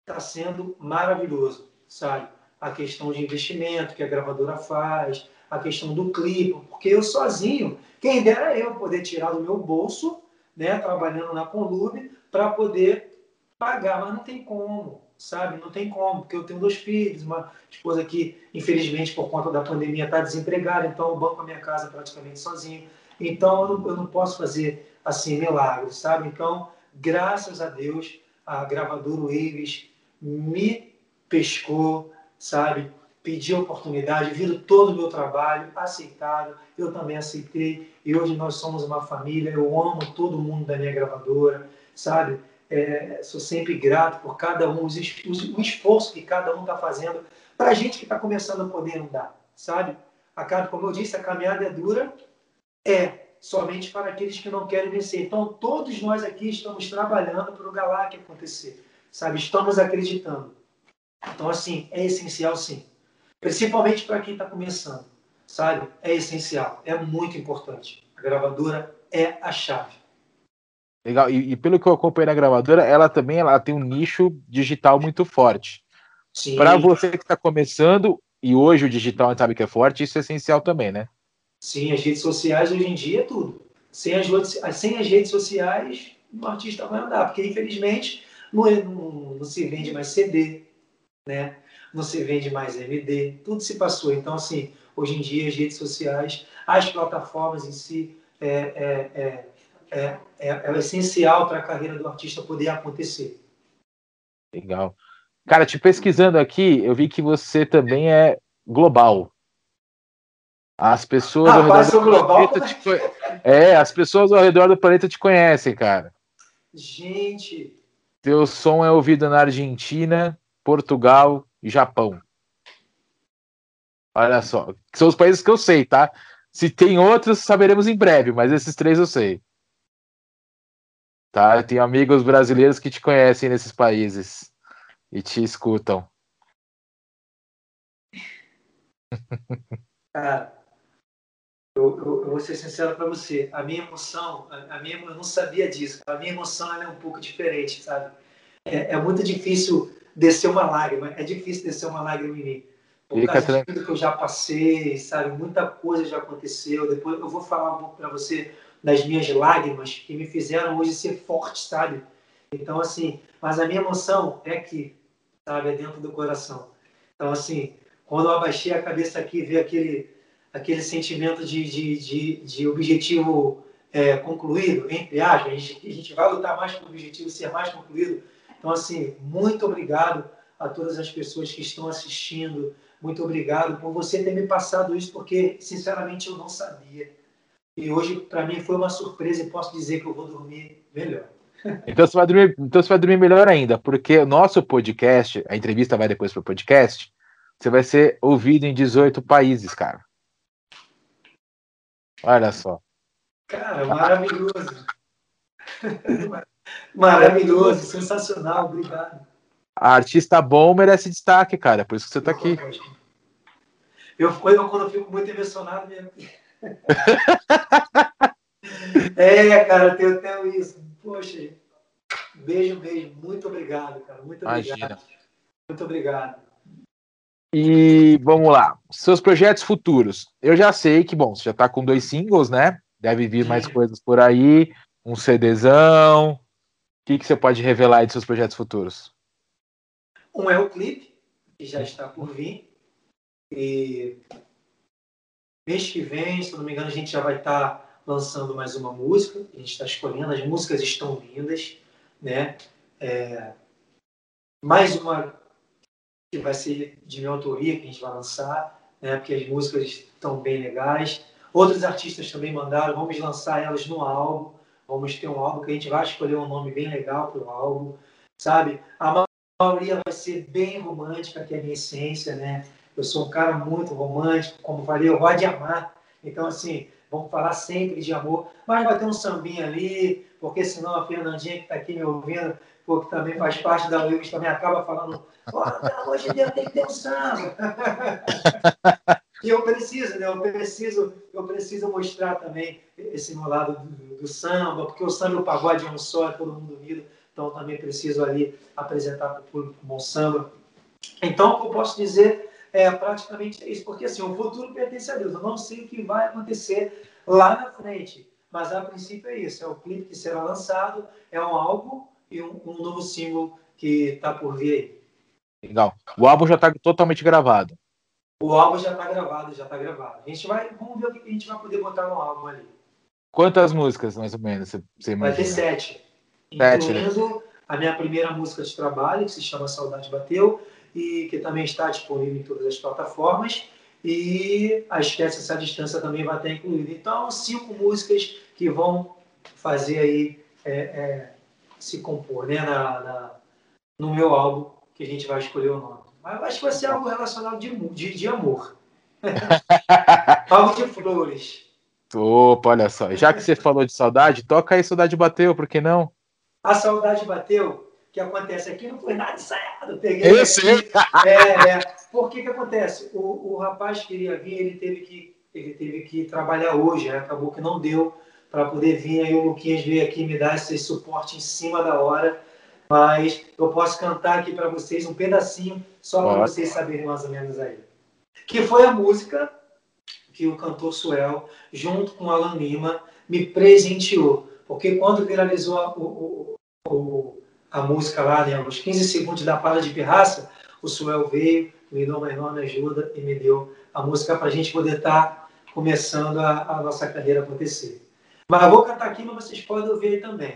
está sendo maravilhoso, sabe? A questão de investimento que a gravadora faz, a questão do clipe, porque eu sozinho, quem dera eu poder tirar do meu bolso, né, trabalhando na Conlube, para poder pagar, mas não tem como, sabe? Não tem como, porque eu tenho dois filhos, uma esposa que, infelizmente, por conta da pandemia, está desempregada, então eu banco a minha casa praticamente sozinho. Então eu não, eu não posso fazer assim, milagres, sabe? Então, graças a Deus, a gravadora Waves me pescou, sabe? Pediu oportunidade, viram todo o meu trabalho, aceitaram, eu também aceitei, e hoje nós somos uma família, eu amo todo mundo da minha gravadora, sabe? É, sou sempre grato por cada um, os, os, o esforço que cada um está fazendo para a gente que está começando a poder andar, sabe? A, como eu disse, a caminhada é dura, é, somente para aqueles que não querem vencer. Então, todos nós aqui estamos trabalhando para o Galac acontecer, sabe? Estamos acreditando. Então, assim, é essencial sim. Principalmente para quem está começando, sabe? É essencial, é muito importante. A gravadora é a chave. Legal, e, e pelo que eu acompanhei na gravadora, ela também ela tem um nicho digital muito forte. Para você que está começando, e hoje o digital a gente sabe que é forte, isso é essencial também, né? Sim, as redes sociais hoje em dia é tudo. Sem as, sem as redes sociais, o artista vai andar, porque infelizmente não, é, não, não se vende mais CD, né? Não se vende mais MD, tudo se passou. Então, assim, hoje em dia as redes sociais, as plataformas em si, é, é, é, é, é, é essencial para a carreira do artista poder acontecer. Legal. Cara, te pesquisando aqui, eu vi que você também é global. As pessoas ah, ao redor do global, planeta te... É, as pessoas ao redor do planeta te conhecem, cara. Gente. Teu som é ouvido na Argentina, Portugal e Japão. Olha só. São os países que eu sei, tá? Se tem outros, saberemos em breve, mas esses três eu sei. Tá? Eu tenho amigos brasileiros que te conhecem nesses países e te escutam. Cara, eu, eu, eu, vou ser sincero para você, a minha emoção, a, a, minha, eu não sabia disso, a minha emoção é um pouco diferente, sabe? É, é, muito difícil descer uma lágrima, é difícil descer uma lágrima em mim. Por causa de tudo que eu já passei, sabe? Muita coisa já aconteceu. Depois eu vou falar um pouco para você das minhas lágrimas que me fizeram hoje ser forte, sabe? Então, assim, mas a minha emoção é aqui, sabe? É dentro do coração. Então, assim, quando eu abaixei a cabeça aqui e vi aquele aquele sentimento de, de, de, de objetivo é, concluído, entre aspas, a gente, a gente vai lutar mais para o objetivo ser mais concluído. Então, assim, muito obrigado a todas as pessoas que estão assistindo, muito obrigado por você ter me passado isso, porque, sinceramente, eu não sabia. E hoje, para mim, foi uma surpresa e posso dizer que eu vou dormir melhor. Então você vai dormir, então você vai dormir melhor ainda, porque o nosso podcast, a entrevista vai depois para o podcast, você vai ser ouvido em 18 países, cara. Olha só. Cara, maravilhoso. maravilhoso, sensacional, obrigado. A artista bom merece destaque, cara, por isso que você está aqui. Eu, eu, quando eu fico muito emocionado, mesmo. é, cara, eu tenho isso. Poxa, beijo, beijo. Muito obrigado, cara. Muito obrigado. Imagina. Muito obrigado. E vamos lá. Seus projetos futuros. Eu já sei que, bom, você já está com dois singles, né? Deve vir mais coisas por aí. Um CDzão. O que, que você pode revelar aí de seus projetos futuros? Um é o clipe, que já está por vir. E mês que vem, se não me engano, a gente já vai estar lançando mais uma música. A gente está escolhendo, as músicas estão lindas, né? É, mais uma que vai ser de minha autoria, que a gente vai lançar, né? Porque as músicas estão bem legais. Outros artistas também mandaram, vamos lançar elas no álbum. Vamos ter um álbum que a gente vai escolher um nome bem legal para o álbum, sabe? A maioria vai ser bem romântica, que é a minha essência, né? Eu sou um cara muito romântico, como falei, eu gosto de amar. Então, assim, vamos falar sempre de amor, mas vai ter um sambinha ali, porque senão a Fernandinha que está aqui me ouvindo, porque também faz parte da UIUS, também acaba falando, oh, pelo amor de Deus, tem que ter um samba. e eu preciso, né? Eu preciso, eu preciso mostrar também esse meu lado do, do samba, porque o samba e o pagode é um só, é todo mundo unido, então também preciso ali apresentar para o público um bom samba. Então, o que eu posso dizer é praticamente isso, porque assim, o futuro pertence a Deus. Eu não sei o que vai acontecer lá na frente, mas a princípio é isso: é o clipe que será lançado, é um álbum e um, um novo single que está por vir aí. Legal. O álbum já está totalmente gravado. O álbum já está gravado, já está gravado. A gente vai, vamos ver o que a gente vai poder botar no álbum ali. Quantas músicas, mais ou menos, você, imagina? Vai ter sete. Sete, né? incluindo né? a minha primeira música de trabalho, que se chama Saudade Bateu, e que também está disponível em todas as plataformas. E a Esquece Essa Distância também vai estar incluída. Então, cinco músicas que vão fazer aí é, é, se compor né, na, na, no meu álbum, que a gente vai escolher o nome. Mas acho que vai ser algo relacionado de, de, de amor. algo de flores. Opa, olha só. Já que você falou de saudade, toca aí Saudade Bateu, por que não? A saudade bateu, que acontece aqui não foi nada ensaiado. Peguei eu sei. É, é. Por que que acontece? O, o rapaz queria vir, ele teve que, ele teve que trabalhar hoje, né? acabou que não deu para poder vir. Aí o Luquinhas veio aqui me dar esse suporte em cima da hora. Mas eu posso cantar aqui para vocês um pedacinho, só para vocês saberem mais ou menos aí. Que foi a música que o cantor Suel, junto com Alan Lima, me presenteou. Porque quando viralizou o, o, o a música lá, né, uns 15 segundos da Parada de Pirraça, o Suel veio, me deu uma enorme ajuda e me deu a música para a gente poder estar tá começando a, a, nossa carreira acontecer. Mas eu vou cantar aqui, mas vocês podem ouvir também.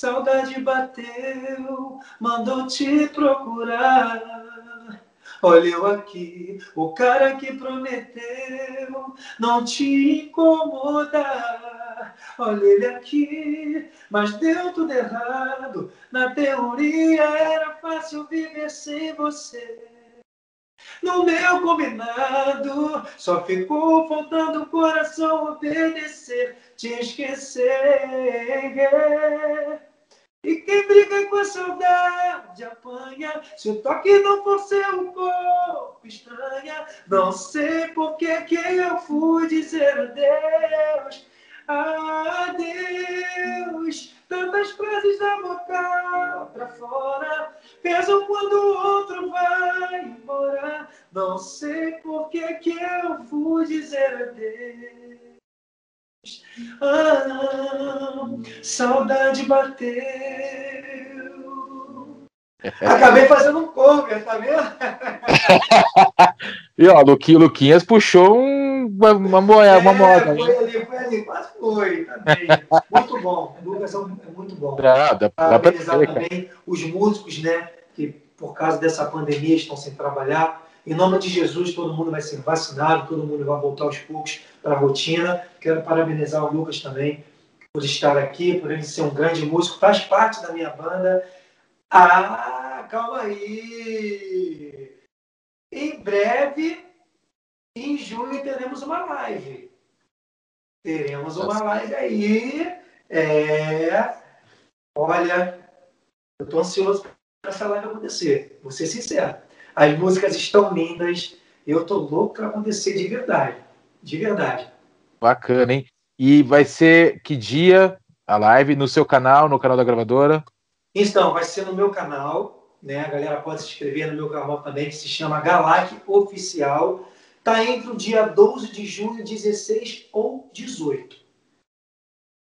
Saudade bateu, mandou te procurar. Olha eu aqui, o cara que prometeu não te incomodar. Olha ele aqui, mas deu tudo errado. Na teoria era fácil viver sem você. No meu combinado, só ficou faltando o coração obedecer, te esquecer. E quem briga com a saudade apanha. Se o toque não for seu corpo estranha, não sei por que que eu fui dizer adeus. Adeus. Tantas frases da boca pra fora pesam quando o outro vai embora. Não sei por que que eu fui dizer adeus. Ah, saudade bateu. Acabei fazendo um cover, tá vendo? e ó, Luqui, Luquinhas puxou um uma, uma, uma, é, moda. Foi né? ali, foi ali, quase foi também. muito bom. O Lucas é muito bom. Ah, dá, Parabenizar também os músicos, né? Que por causa dessa pandemia estão sem trabalhar. Em nome de Jesus, todo mundo vai ser vacinado, todo mundo vai voltar aos poucos para a rotina. Quero parabenizar o Lucas também por estar aqui, por ele ser um grande músico, faz parte da minha banda. Ah, calma aí! Em breve, em junho, teremos uma live. Teremos uma live aí. É. Olha, eu estou ansioso para essa live acontecer. Vou ser sincero. As músicas estão lindas. Eu tô louco para acontecer de verdade. De verdade. Bacana, hein? E vai ser que dia a live? No seu canal, no canal da gravadora? Então, vai ser no meu canal. Né? A galera pode se inscrever no meu canal também, que se chama Galac Oficial. Tá entre o dia 12 de junho, 16 ou 18.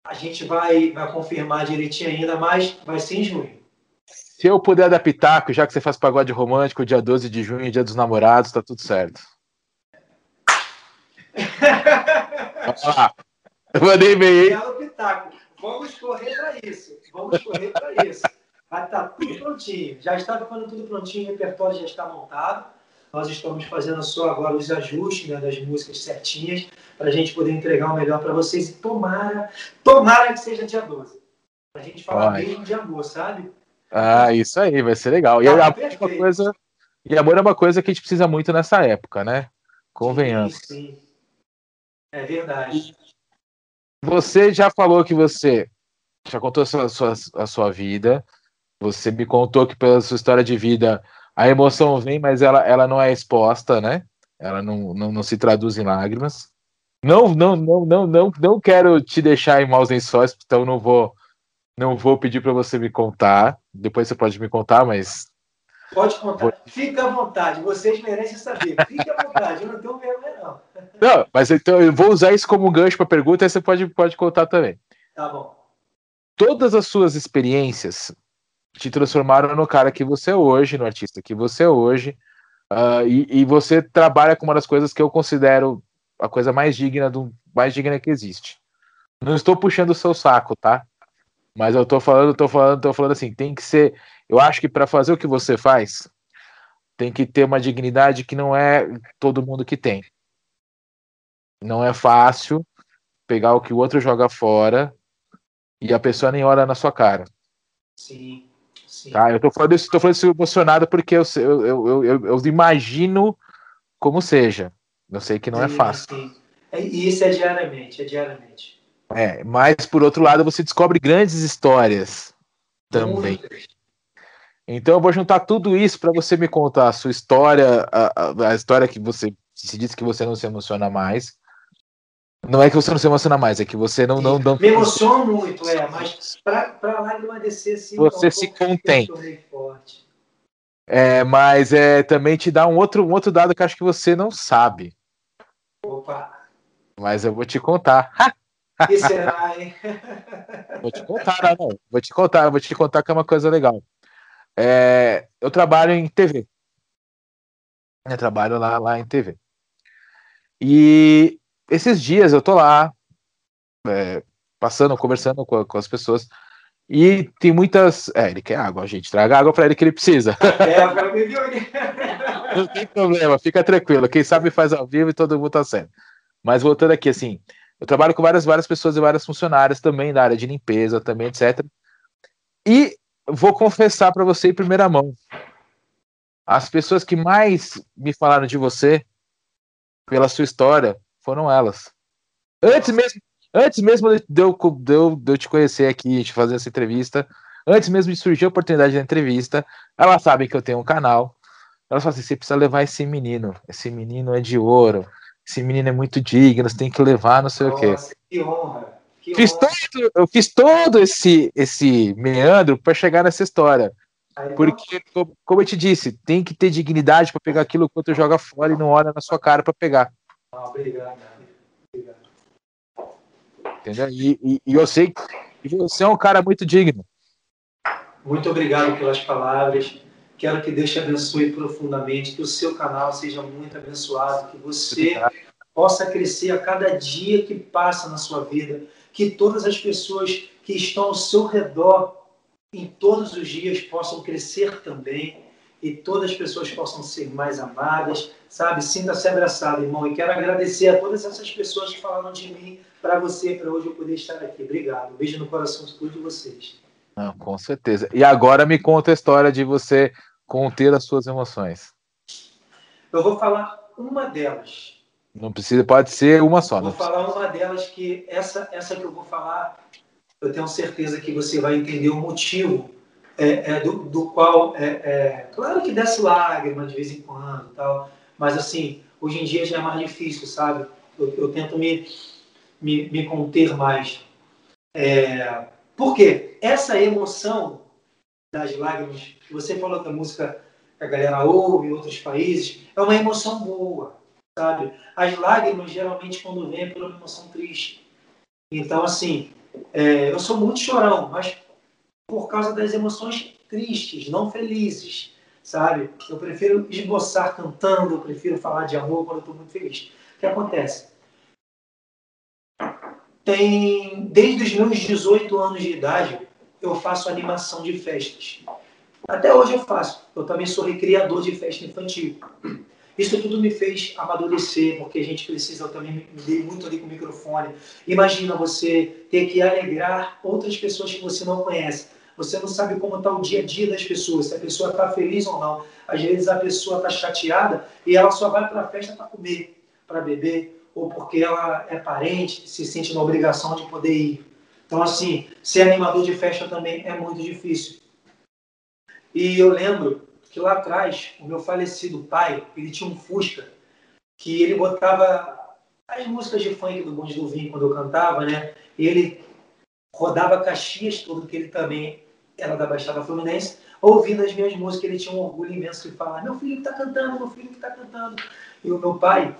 A gente vai, vai confirmar direitinho ainda, mas vai ser em junho. Se eu puder pitaco, já que você faz pagode romântico, dia 12 de junho, dia dos namorados, tá tudo certo. Ah, eu mandei bem, hein? Vamos correr para isso. Vamos correr para isso. Vai estar tá tudo prontinho. Já está ficando tudo prontinho, o repertório já está montado. Nós estamos fazendo só agora os ajustes né, das músicas certinhas para a gente poder entregar o melhor para vocês. E tomara, tomara que seja dia 12. Para a gente falar Ai. mesmo de amor, sabe? Ah, isso aí, vai ser legal. E, ah, amor é uma coisa, e amor é uma coisa que a gente precisa muito nessa época, né? Convenhamos. Sim, sim. É verdade. Você já falou que você já contou a sua, sua, a sua vida. Você me contou que pela sua história de vida a emoção vem, mas ela, ela não é exposta, né? Ela não, não, não se traduz em lágrimas. Não, não, não, não, não, não quero te deixar em maus lençóis, então não vou não vou pedir para você me contar. Depois você pode me contar, mas. Pode contar. Fica à vontade. Vocês merecem saber. Fique à vontade. Eu não tenho vergonha, não. Não, mas então eu vou usar isso como gancho para pergunta e você pode, pode contar também. Tá bom. Todas as suas experiências te transformaram no cara que você é hoje, no artista que você é hoje. Uh, e, e, você trabalha com uma das coisas que eu considero a coisa mais digna do mais digna que existe. Não estou puxando o seu saco, tá? Mas eu tô falando, tô falando, tô falando assim, tem que ser. Eu acho que para fazer o que você faz, tem que ter uma dignidade que não é todo mundo que tem. Não é fácil pegar o que o outro joga fora e a pessoa nem olha na sua cara. Sim. sim. Tá? Eu tô falando isso, tô falando isso emocionado porque eu, eu, eu, eu, eu imagino como seja. Eu sei que não é sim, é fácil. Sim. E isso é diariamente, é diariamente. É, mas por outro lado você descobre grandes histórias também. Então eu vou juntar tudo isso para você me contar a sua história, a, a, história que você se disse que você não se emociona mais. Não é que você não se emociona mais, é que você não. não, não... Me emociona muito, é, mas para a lágrima descer, assim, você se contém. É, mas é, também te dá um outro, um outro dado que acho que você não sabe. Opa! Mas eu vou te contar. que será, hein? Vou te contar, não. Vou te contar, vou te contar que é uma coisa legal. É, eu trabalho em TV. Eu trabalho lá, lá em TV. E esses dias eu tô lá, é, passando, conversando com, com, as pessoas. E tem muitas. É, ele quer água, gente. Traga água para ele que ele precisa. É, Não tem problema, fica tranquilo. Quem sabe faz ao vivo e todo mundo tá certo. Mas voltando aqui, assim, eu trabalho com várias, várias pessoas e várias funcionárias também da área de limpeza, também, etc. E vou confessar para você em primeira mão. As pessoas que mais me falaram de você, pela sua história, foram elas. Antes mesmo, antes mesmo de eu, de eu, de eu te conhecer aqui, de fazer essa entrevista, antes mesmo de surgir a oportunidade da entrevista, elas sabem que eu tenho um canal. Elas falam assim: você precisa levar esse menino. Esse menino é de ouro esse menino é muito digno, você tem que levar, não sei Nossa, o quê. Que honra. Fiz. Todo, eu fiz todo esse, esse meandro para chegar nessa história. Porque, como eu te disse, tem que ter dignidade para pegar aquilo que outro joga fora e não olha na sua cara para pegar. Ah, obrigado. obrigado. Entendeu? E, e, e eu sei que você é um cara muito digno. Muito obrigado pelas palavras. Quero que Deus te abençoe profundamente, que o seu canal seja muito abençoado, que você possa crescer a cada dia que passa na sua vida, que todas as pessoas que estão ao seu redor em todos os dias possam crescer também e todas as pessoas possam ser mais amadas, sabe? Sinta-se abraçado, irmão. E quero agradecer a todas essas pessoas que falaram de mim para você, para hoje eu poder estar aqui. Obrigado. Um beijo no coração de todos vocês. Não, com certeza. E agora me conta a história de você conter as suas emoções. Eu vou falar uma delas. Não precisa, pode ser uma só. Vou falar uma delas que essa, essa que eu vou falar, eu tenho certeza que você vai entender o motivo é, é, do, do, qual, é, é, claro que desce lágrima de vez em quando, tal, mas assim, hoje em dia já é mais difícil, sabe? Eu, eu tento me, me, me, conter mais. É, por quê? Essa emoção das lágrimas, que você falou que a música que a galera ouve em outros países, é uma emoção boa, sabe? As lágrimas, geralmente, quando vêm, é por uma emoção triste. Então, assim, é, eu sou muito chorão, mas por causa das emoções tristes, não felizes, sabe? Eu prefiro esboçar cantando, eu prefiro falar de amor quando eu estou muito feliz. O que acontece? Tem, desde os meus 18 anos de idade, eu faço animação de festas. Até hoje eu faço. Eu também sou recriador de festa infantil. Isso tudo me fez amadurecer, porque a gente precisa, eu também me dei muito ali com o microfone. Imagina você ter que alegrar outras pessoas que você não conhece. Você não sabe como está o dia a dia das pessoas, se a pessoa está feliz ou não. Às vezes a pessoa está chateada e ela só vai para a festa para comer, para beber, ou porque ela é parente, se sente na obrigação de poder ir. Então, assim, ser animador de festa também é muito difícil. E eu lembro que lá atrás, o meu falecido pai, ele tinha um Fusca, que ele botava as músicas de funk do Bonde do Vinho, quando eu cantava, né? Ele rodava Caxias todo, que ele também era da Baixada Fluminense, ouvindo as minhas músicas, ele tinha um orgulho imenso de falar: meu filho que está cantando, meu filho que está cantando. E o meu pai,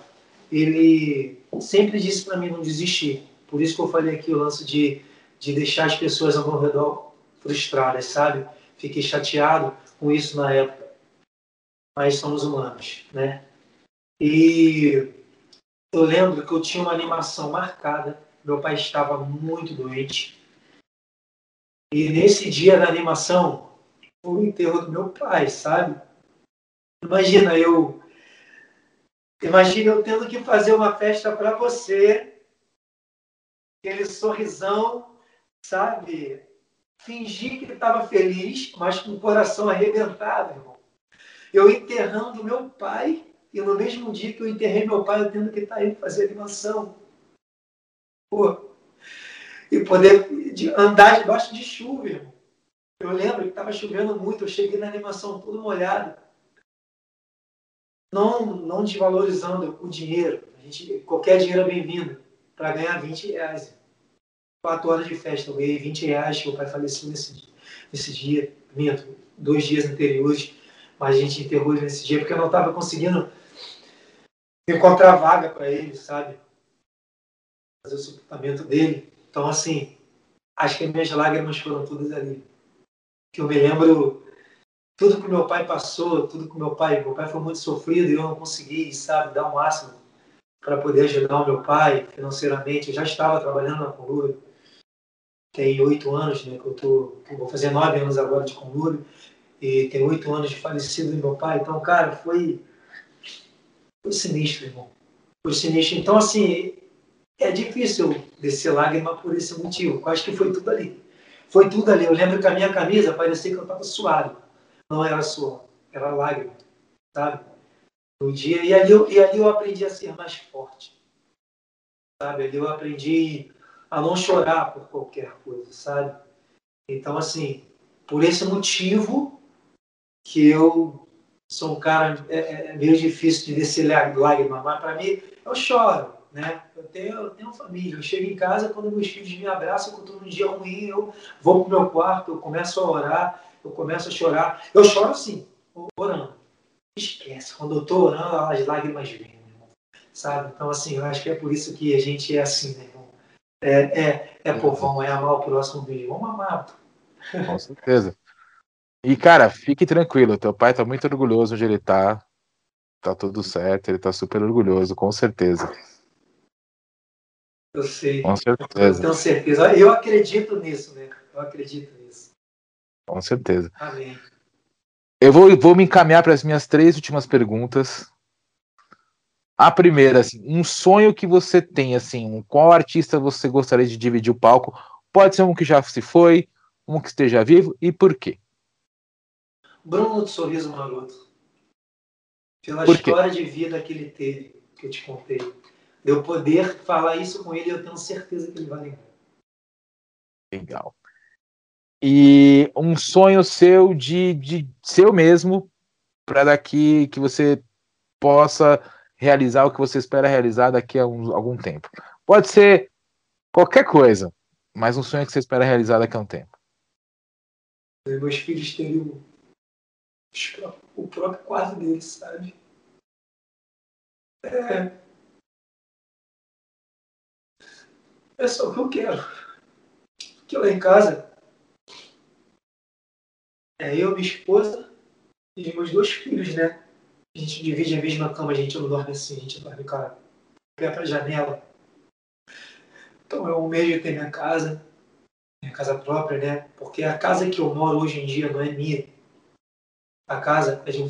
ele sempre disse para mim não desistir. Por isso que eu falei aqui o lance de, de deixar as pessoas ao meu redor frustradas, sabe? Fiquei chateado com isso na época. Mas somos humanos, né? E eu lembro que eu tinha uma animação marcada. Meu pai estava muito doente. E nesse dia da animação, o enterro do meu pai, sabe? Imagina eu. Imagina eu tendo que fazer uma festa para você, aquele sorrisão, sabe? Fingir que estava feliz, mas com o coração arrebentado, irmão. Eu enterrando meu pai, e no mesmo dia que eu enterrei meu pai, eu tendo que estar tá aí fazer animação. Pô, e poder andar debaixo de chuva, irmão. Eu lembro que estava chovendo muito, eu cheguei na animação todo molhado. Não, não desvalorizando o dinheiro. A gente, qualquer dinheiro é bem-vindo para ganhar 20 reais. Quatro horas de festa, eu ganhei 20 reais, meu pai faleceu nesse, nesse dia, minto, dois dias anteriores, mas a gente enterrou ele nesse dia porque eu não estava conseguindo encontrar vaga para ele, sabe? Fazer o sepultamento dele. Então, assim, acho que as minhas lágrimas foram todas ali. Que eu me lembro tudo que meu pai passou, tudo que meu pai, meu pai foi muito sofrido e eu não consegui, sabe, dar o máximo para poder ajudar o meu pai financeiramente. Eu já estava trabalhando na Conlúrio, tem oito anos, né, que eu tô, vou fazer nove anos agora de Conlúrio e tem oito anos de falecido do meu pai. Então, cara, foi foi sinistro, irmão. Foi sinistro. Então, assim, é difícil descer lágrima por esse motivo. Eu acho que foi tudo ali. Foi tudo ali. Eu lembro que a minha camisa parecia que eu estava suado. Não era suor, era lágrima, sabe? No dia. E ali, eu, e ali eu aprendi a ser mais forte. Sabe? Ali eu aprendi a não chorar por qualquer coisa, sabe? Então, assim, por esse motivo que eu sou um cara é, é meio difícil de descer lágrima, mas para mim eu choro né? Eu tenho, eu tenho família. Eu chego em casa, quando meus filhos me abraçam, quando estou num dia ruim, eu vou pro meu quarto, eu começo a orar, eu começo a chorar. Eu choro assim, orando. Esquece, quando eu estou orando, as lágrimas vêm, irmão. Sabe? Então, assim, eu acho que é por isso que a gente é assim, né, irmão? É, é, é povão, é amar o próximo beijo. Vamos amar. Com certeza. E, cara, fique tranquilo, teu pai tá muito orgulhoso onde ele tá. Tá tudo certo, ele tá super orgulhoso, com certeza. Eu sei. Com certeza. Eu tenho certeza. Eu acredito nisso, né? Eu acredito nisso. Com certeza. Amém. Eu vou, vou me encaminhar para as minhas três últimas perguntas. A primeira, assim, um sonho que você tem, assim, qual artista você gostaria de dividir o palco? Pode ser um que já se foi, um que esteja vivo e por quê? Bruno do Sorriso Maroto. Pela história de vida que ele teve, que eu te contei. De eu poder falar isso com ele, eu tenho certeza que ele vai lembrar. Legal. E um sonho seu de, de seu mesmo para daqui que você possa realizar o que você espera realizar daqui a um- algum tempo. Pode ser qualquer coisa, mas um sonho que você espera realizar daqui a um tempo. Meus filhos terem o, próprio quarto deles, sabe? É. É só o que eu quero. Porque lá em casa é eu, minha esposa e meus dois filhos, né? A gente divide a mesma cama, a gente não dorme assim, a gente dorme com a pé pra janela. Então eu almejo ter minha casa, minha casa própria, né? Porque a casa que eu moro hoje em dia não é minha. A casa é de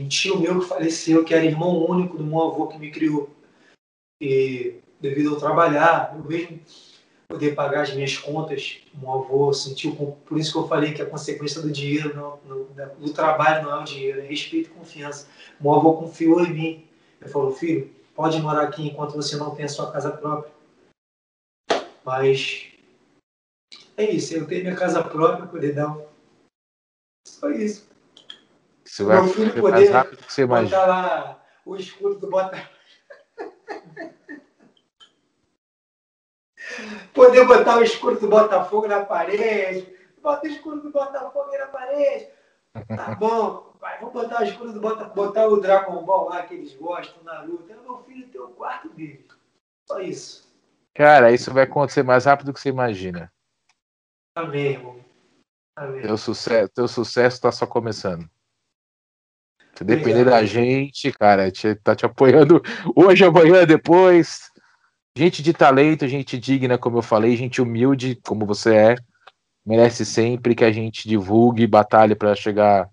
um, tio meu que faleceu, que era irmão único do meu avô que me criou. E devido ao trabalhar, eu mesmo poder pagar as minhas contas, meu avô sentiu, por isso que eu falei que a consequência do dinheiro, do trabalho não é o dinheiro, é respeito e confiança. Meu avô confiou em mim. Ele falou, filho, pode morar aqui enquanto você não tem a sua casa própria. Mas é isso, eu tenho minha casa própria, poder dar um... Só isso. Isso vai Meu filho poder mais rápido que você imagina. Botar lá o escudo do Botafogo. Poder botar o escudo do Botafogo na parede. Bota o escudo do Botafogo aí na parede. Tá bom, vai, vamos botar o escudo do Botafogo, botar o Dragon Ball lá que eles gostam, Naruto. É meu filho ter o quarto dele. Só isso. Cara, isso vai acontecer mais rápido do que você imagina. Amém, irmão. Amém. Teu sucesso, teu sucesso tá só começando. Se depender da Obrigado. gente, cara, te, tá te apoiando hoje, amanhã, depois. Gente de talento, gente digna, como eu falei, gente humilde, como você é. Merece sempre que a gente divulgue, batalhe para chegar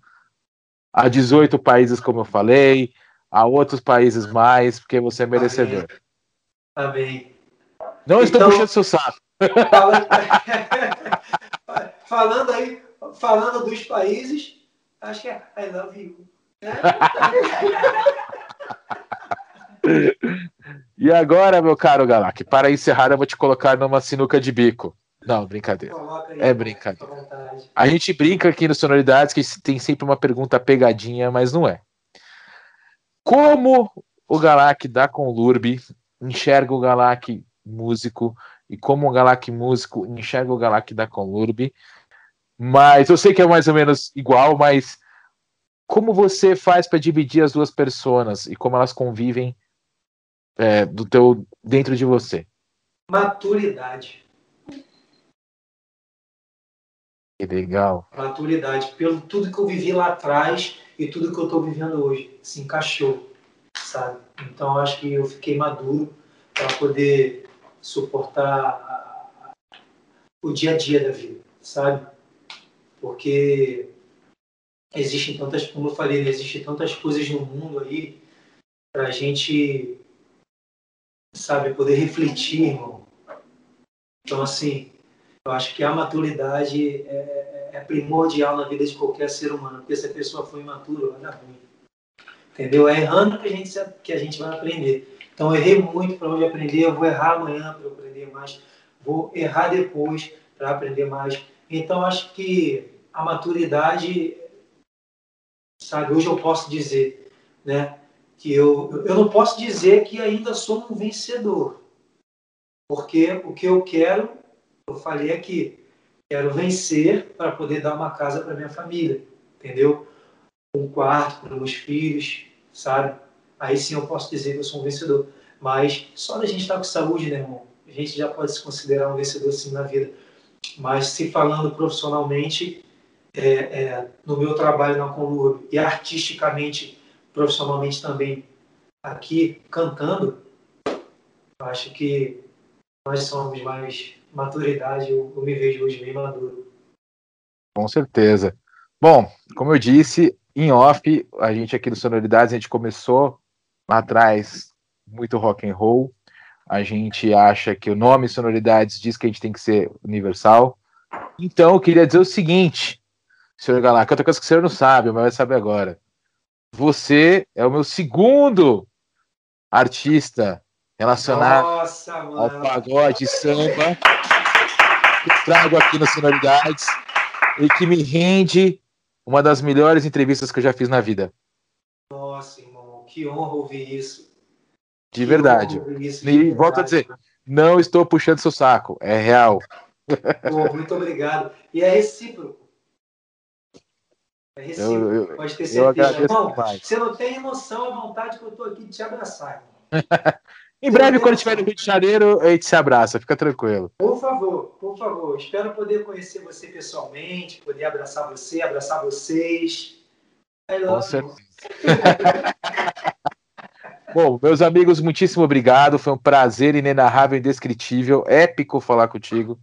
a 18 países, como eu falei, a outros países mais, porque você é merecedor. Amém. Não estou Então- puxando seu saco. Falando, falando aí, falando dos países, acho que é I love you. E agora, meu caro Galac, para encerrar, eu vou te colocar numa sinuca de bico. Não, brincadeira. Aí, É brincadeira. A gente brinca aqui no Sonoridades que tem sempre uma pergunta pegadinha, mas não é. Como o Galac da Conlurb enxerga o Galac músico e como o Galac músico enxerga o Galac da Conlurb? Mas eu sei que é mais ou menos igual, mas como você faz para dividir as duas personas e como elas convivem é, do teu dentro de você? Maturidade. Que legal. Maturidade. Pelo tudo que eu vivi lá atrás e tudo que eu estou vivendo hoje. Se encaixou, sabe? Então acho que eu fiquei maduro para poder suportar o dia a dia da vida, sabe? Porque existem tantas, como eu falei, né, existem tantas coisas no mundo aí para a gente, sabe, poder refletir, irmão. Então, assim, eu acho que a maturidade é, é primordial na vida de qualquer ser humano, porque se a pessoa for imatura, vai ruim. Entendeu? É errando que a gente, que a gente vai aprender. Então, eu errei muito para hoje aprender, eu vou errar amanhã para aprender mais, vou errar depois para aprender mais. Então, acho que a maturidade, sabe, hoje eu posso dizer, né, que eu, eu não posso dizer que ainda sou um vencedor, porque o que eu quero, eu falei aqui, quero vencer para poder dar uma casa para minha família, entendeu? Um quarto para meus filhos, sabe? Aí sim eu posso dizer que eu sou um vencedor. Mas só da gente estar com saúde, né, irmão? A gente já pode se considerar um vencedor sim na vida. Mas se falando profissionalmente, é, é, no meu trabalho na Conlurb e artisticamente, profissionalmente também, aqui cantando, eu acho que nós somos mais maturidade, eu, eu me vejo hoje bem maduro. Com certeza. Bom, como eu disse, em off, a gente aqui do Sonoridades, a gente começou lá atrás muito rock and roll. A gente acha que o nome Sonoridades diz que a gente tem que ser universal. Então, eu queria dizer o seguinte, senhor Galá, que outra coisa que o senhor não sabe, mas vai saber agora. Você é o meu segundo artista relacionado Nossa, ao pagode samba que eu trago aqui nas Sonoridades e que me rende uma das melhores entrevistas que eu já fiz na vida. Nossa, irmão, que honra ouvir isso. De que verdade. Isso, de e verdade. volto a dizer, não estou puxando seu saco, é real. Muito obrigado. E é recíproco. É recíproco, eu, eu, pode ter certeza. Irmão, você não tem noção a vontade que eu estou aqui de te abraçar. Em breve, quando estiver no Rio de Janeiro, a gente se abraça, fica tranquilo. Por favor, por favor. Espero poder conhecer você pessoalmente, poder abraçar você, abraçar vocês. Com certeza. Bom, meus amigos, muitíssimo obrigado. Foi um prazer inenarrável, indescritível, épico falar contigo.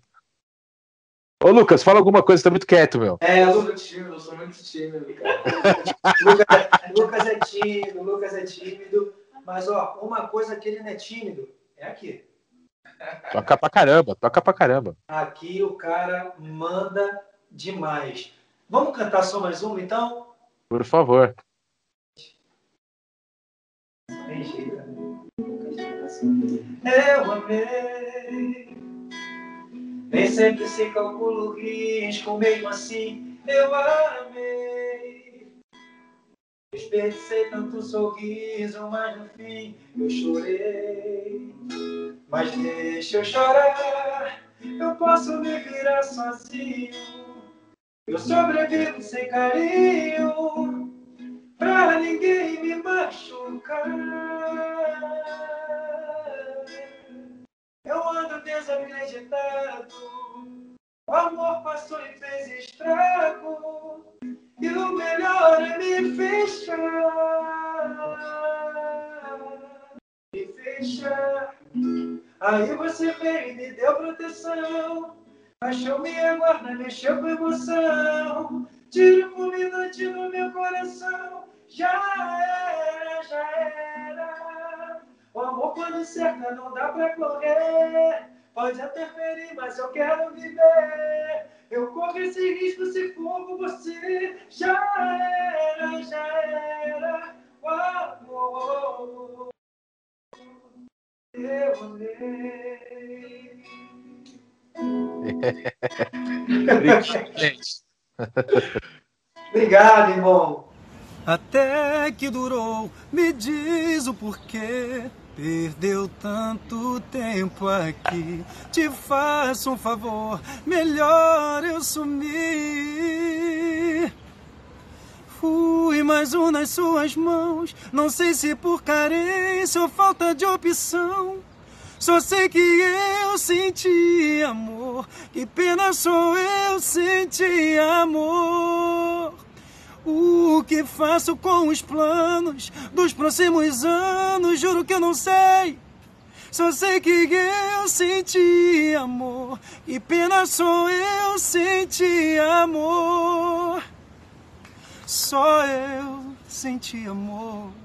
Ô, Lucas, fala alguma coisa, tá muito quieto, meu. É, eu sou tímido, eu sou muito tímido, Lucas, Lucas é tímido, Lucas é tímido. Mas, ó, uma coisa que ele não é tímido é aqui. Toca pra caramba, toca pra caramba. Aqui o cara manda demais. Vamos cantar só mais uma, então? Por favor. Jeito, né? Eu amei. Nem sempre se calcula o risco, mesmo assim eu amei. Desperdicei tanto sorriso, mas no fim eu chorei. Mas deixa eu chorar, eu posso me virar sozinho. Eu sobrevivo sem carinho, pra ninguém me machucar. Desacreditado, o amor passou e fez estrago. E o melhor é me fechar, me fechar. Aí você veio e me deu proteção. Achou minha guarda, mexeu com emoção. Tiro fulminante no meu coração. Já era, já era. O amor quando cerca não dá pra correr. Pode até ferir, mas eu quero viver. Eu corro esse risco se for com você. Já era, já era. Uau, uau, Eu amei. Obrigado, irmão. Até que durou, me diz o porquê. Perdeu tanto tempo aqui. Te faço um favor, melhor eu sumir. Fui mais um nas suas mãos. Não sei se por carência ou falta de opção. Só sei que eu senti amor. Que pena sou eu senti amor. O que faço com os planos dos próximos anos? Juro que eu não sei. Só sei que eu senti amor. E pena sou eu senti amor. Só eu senti amor.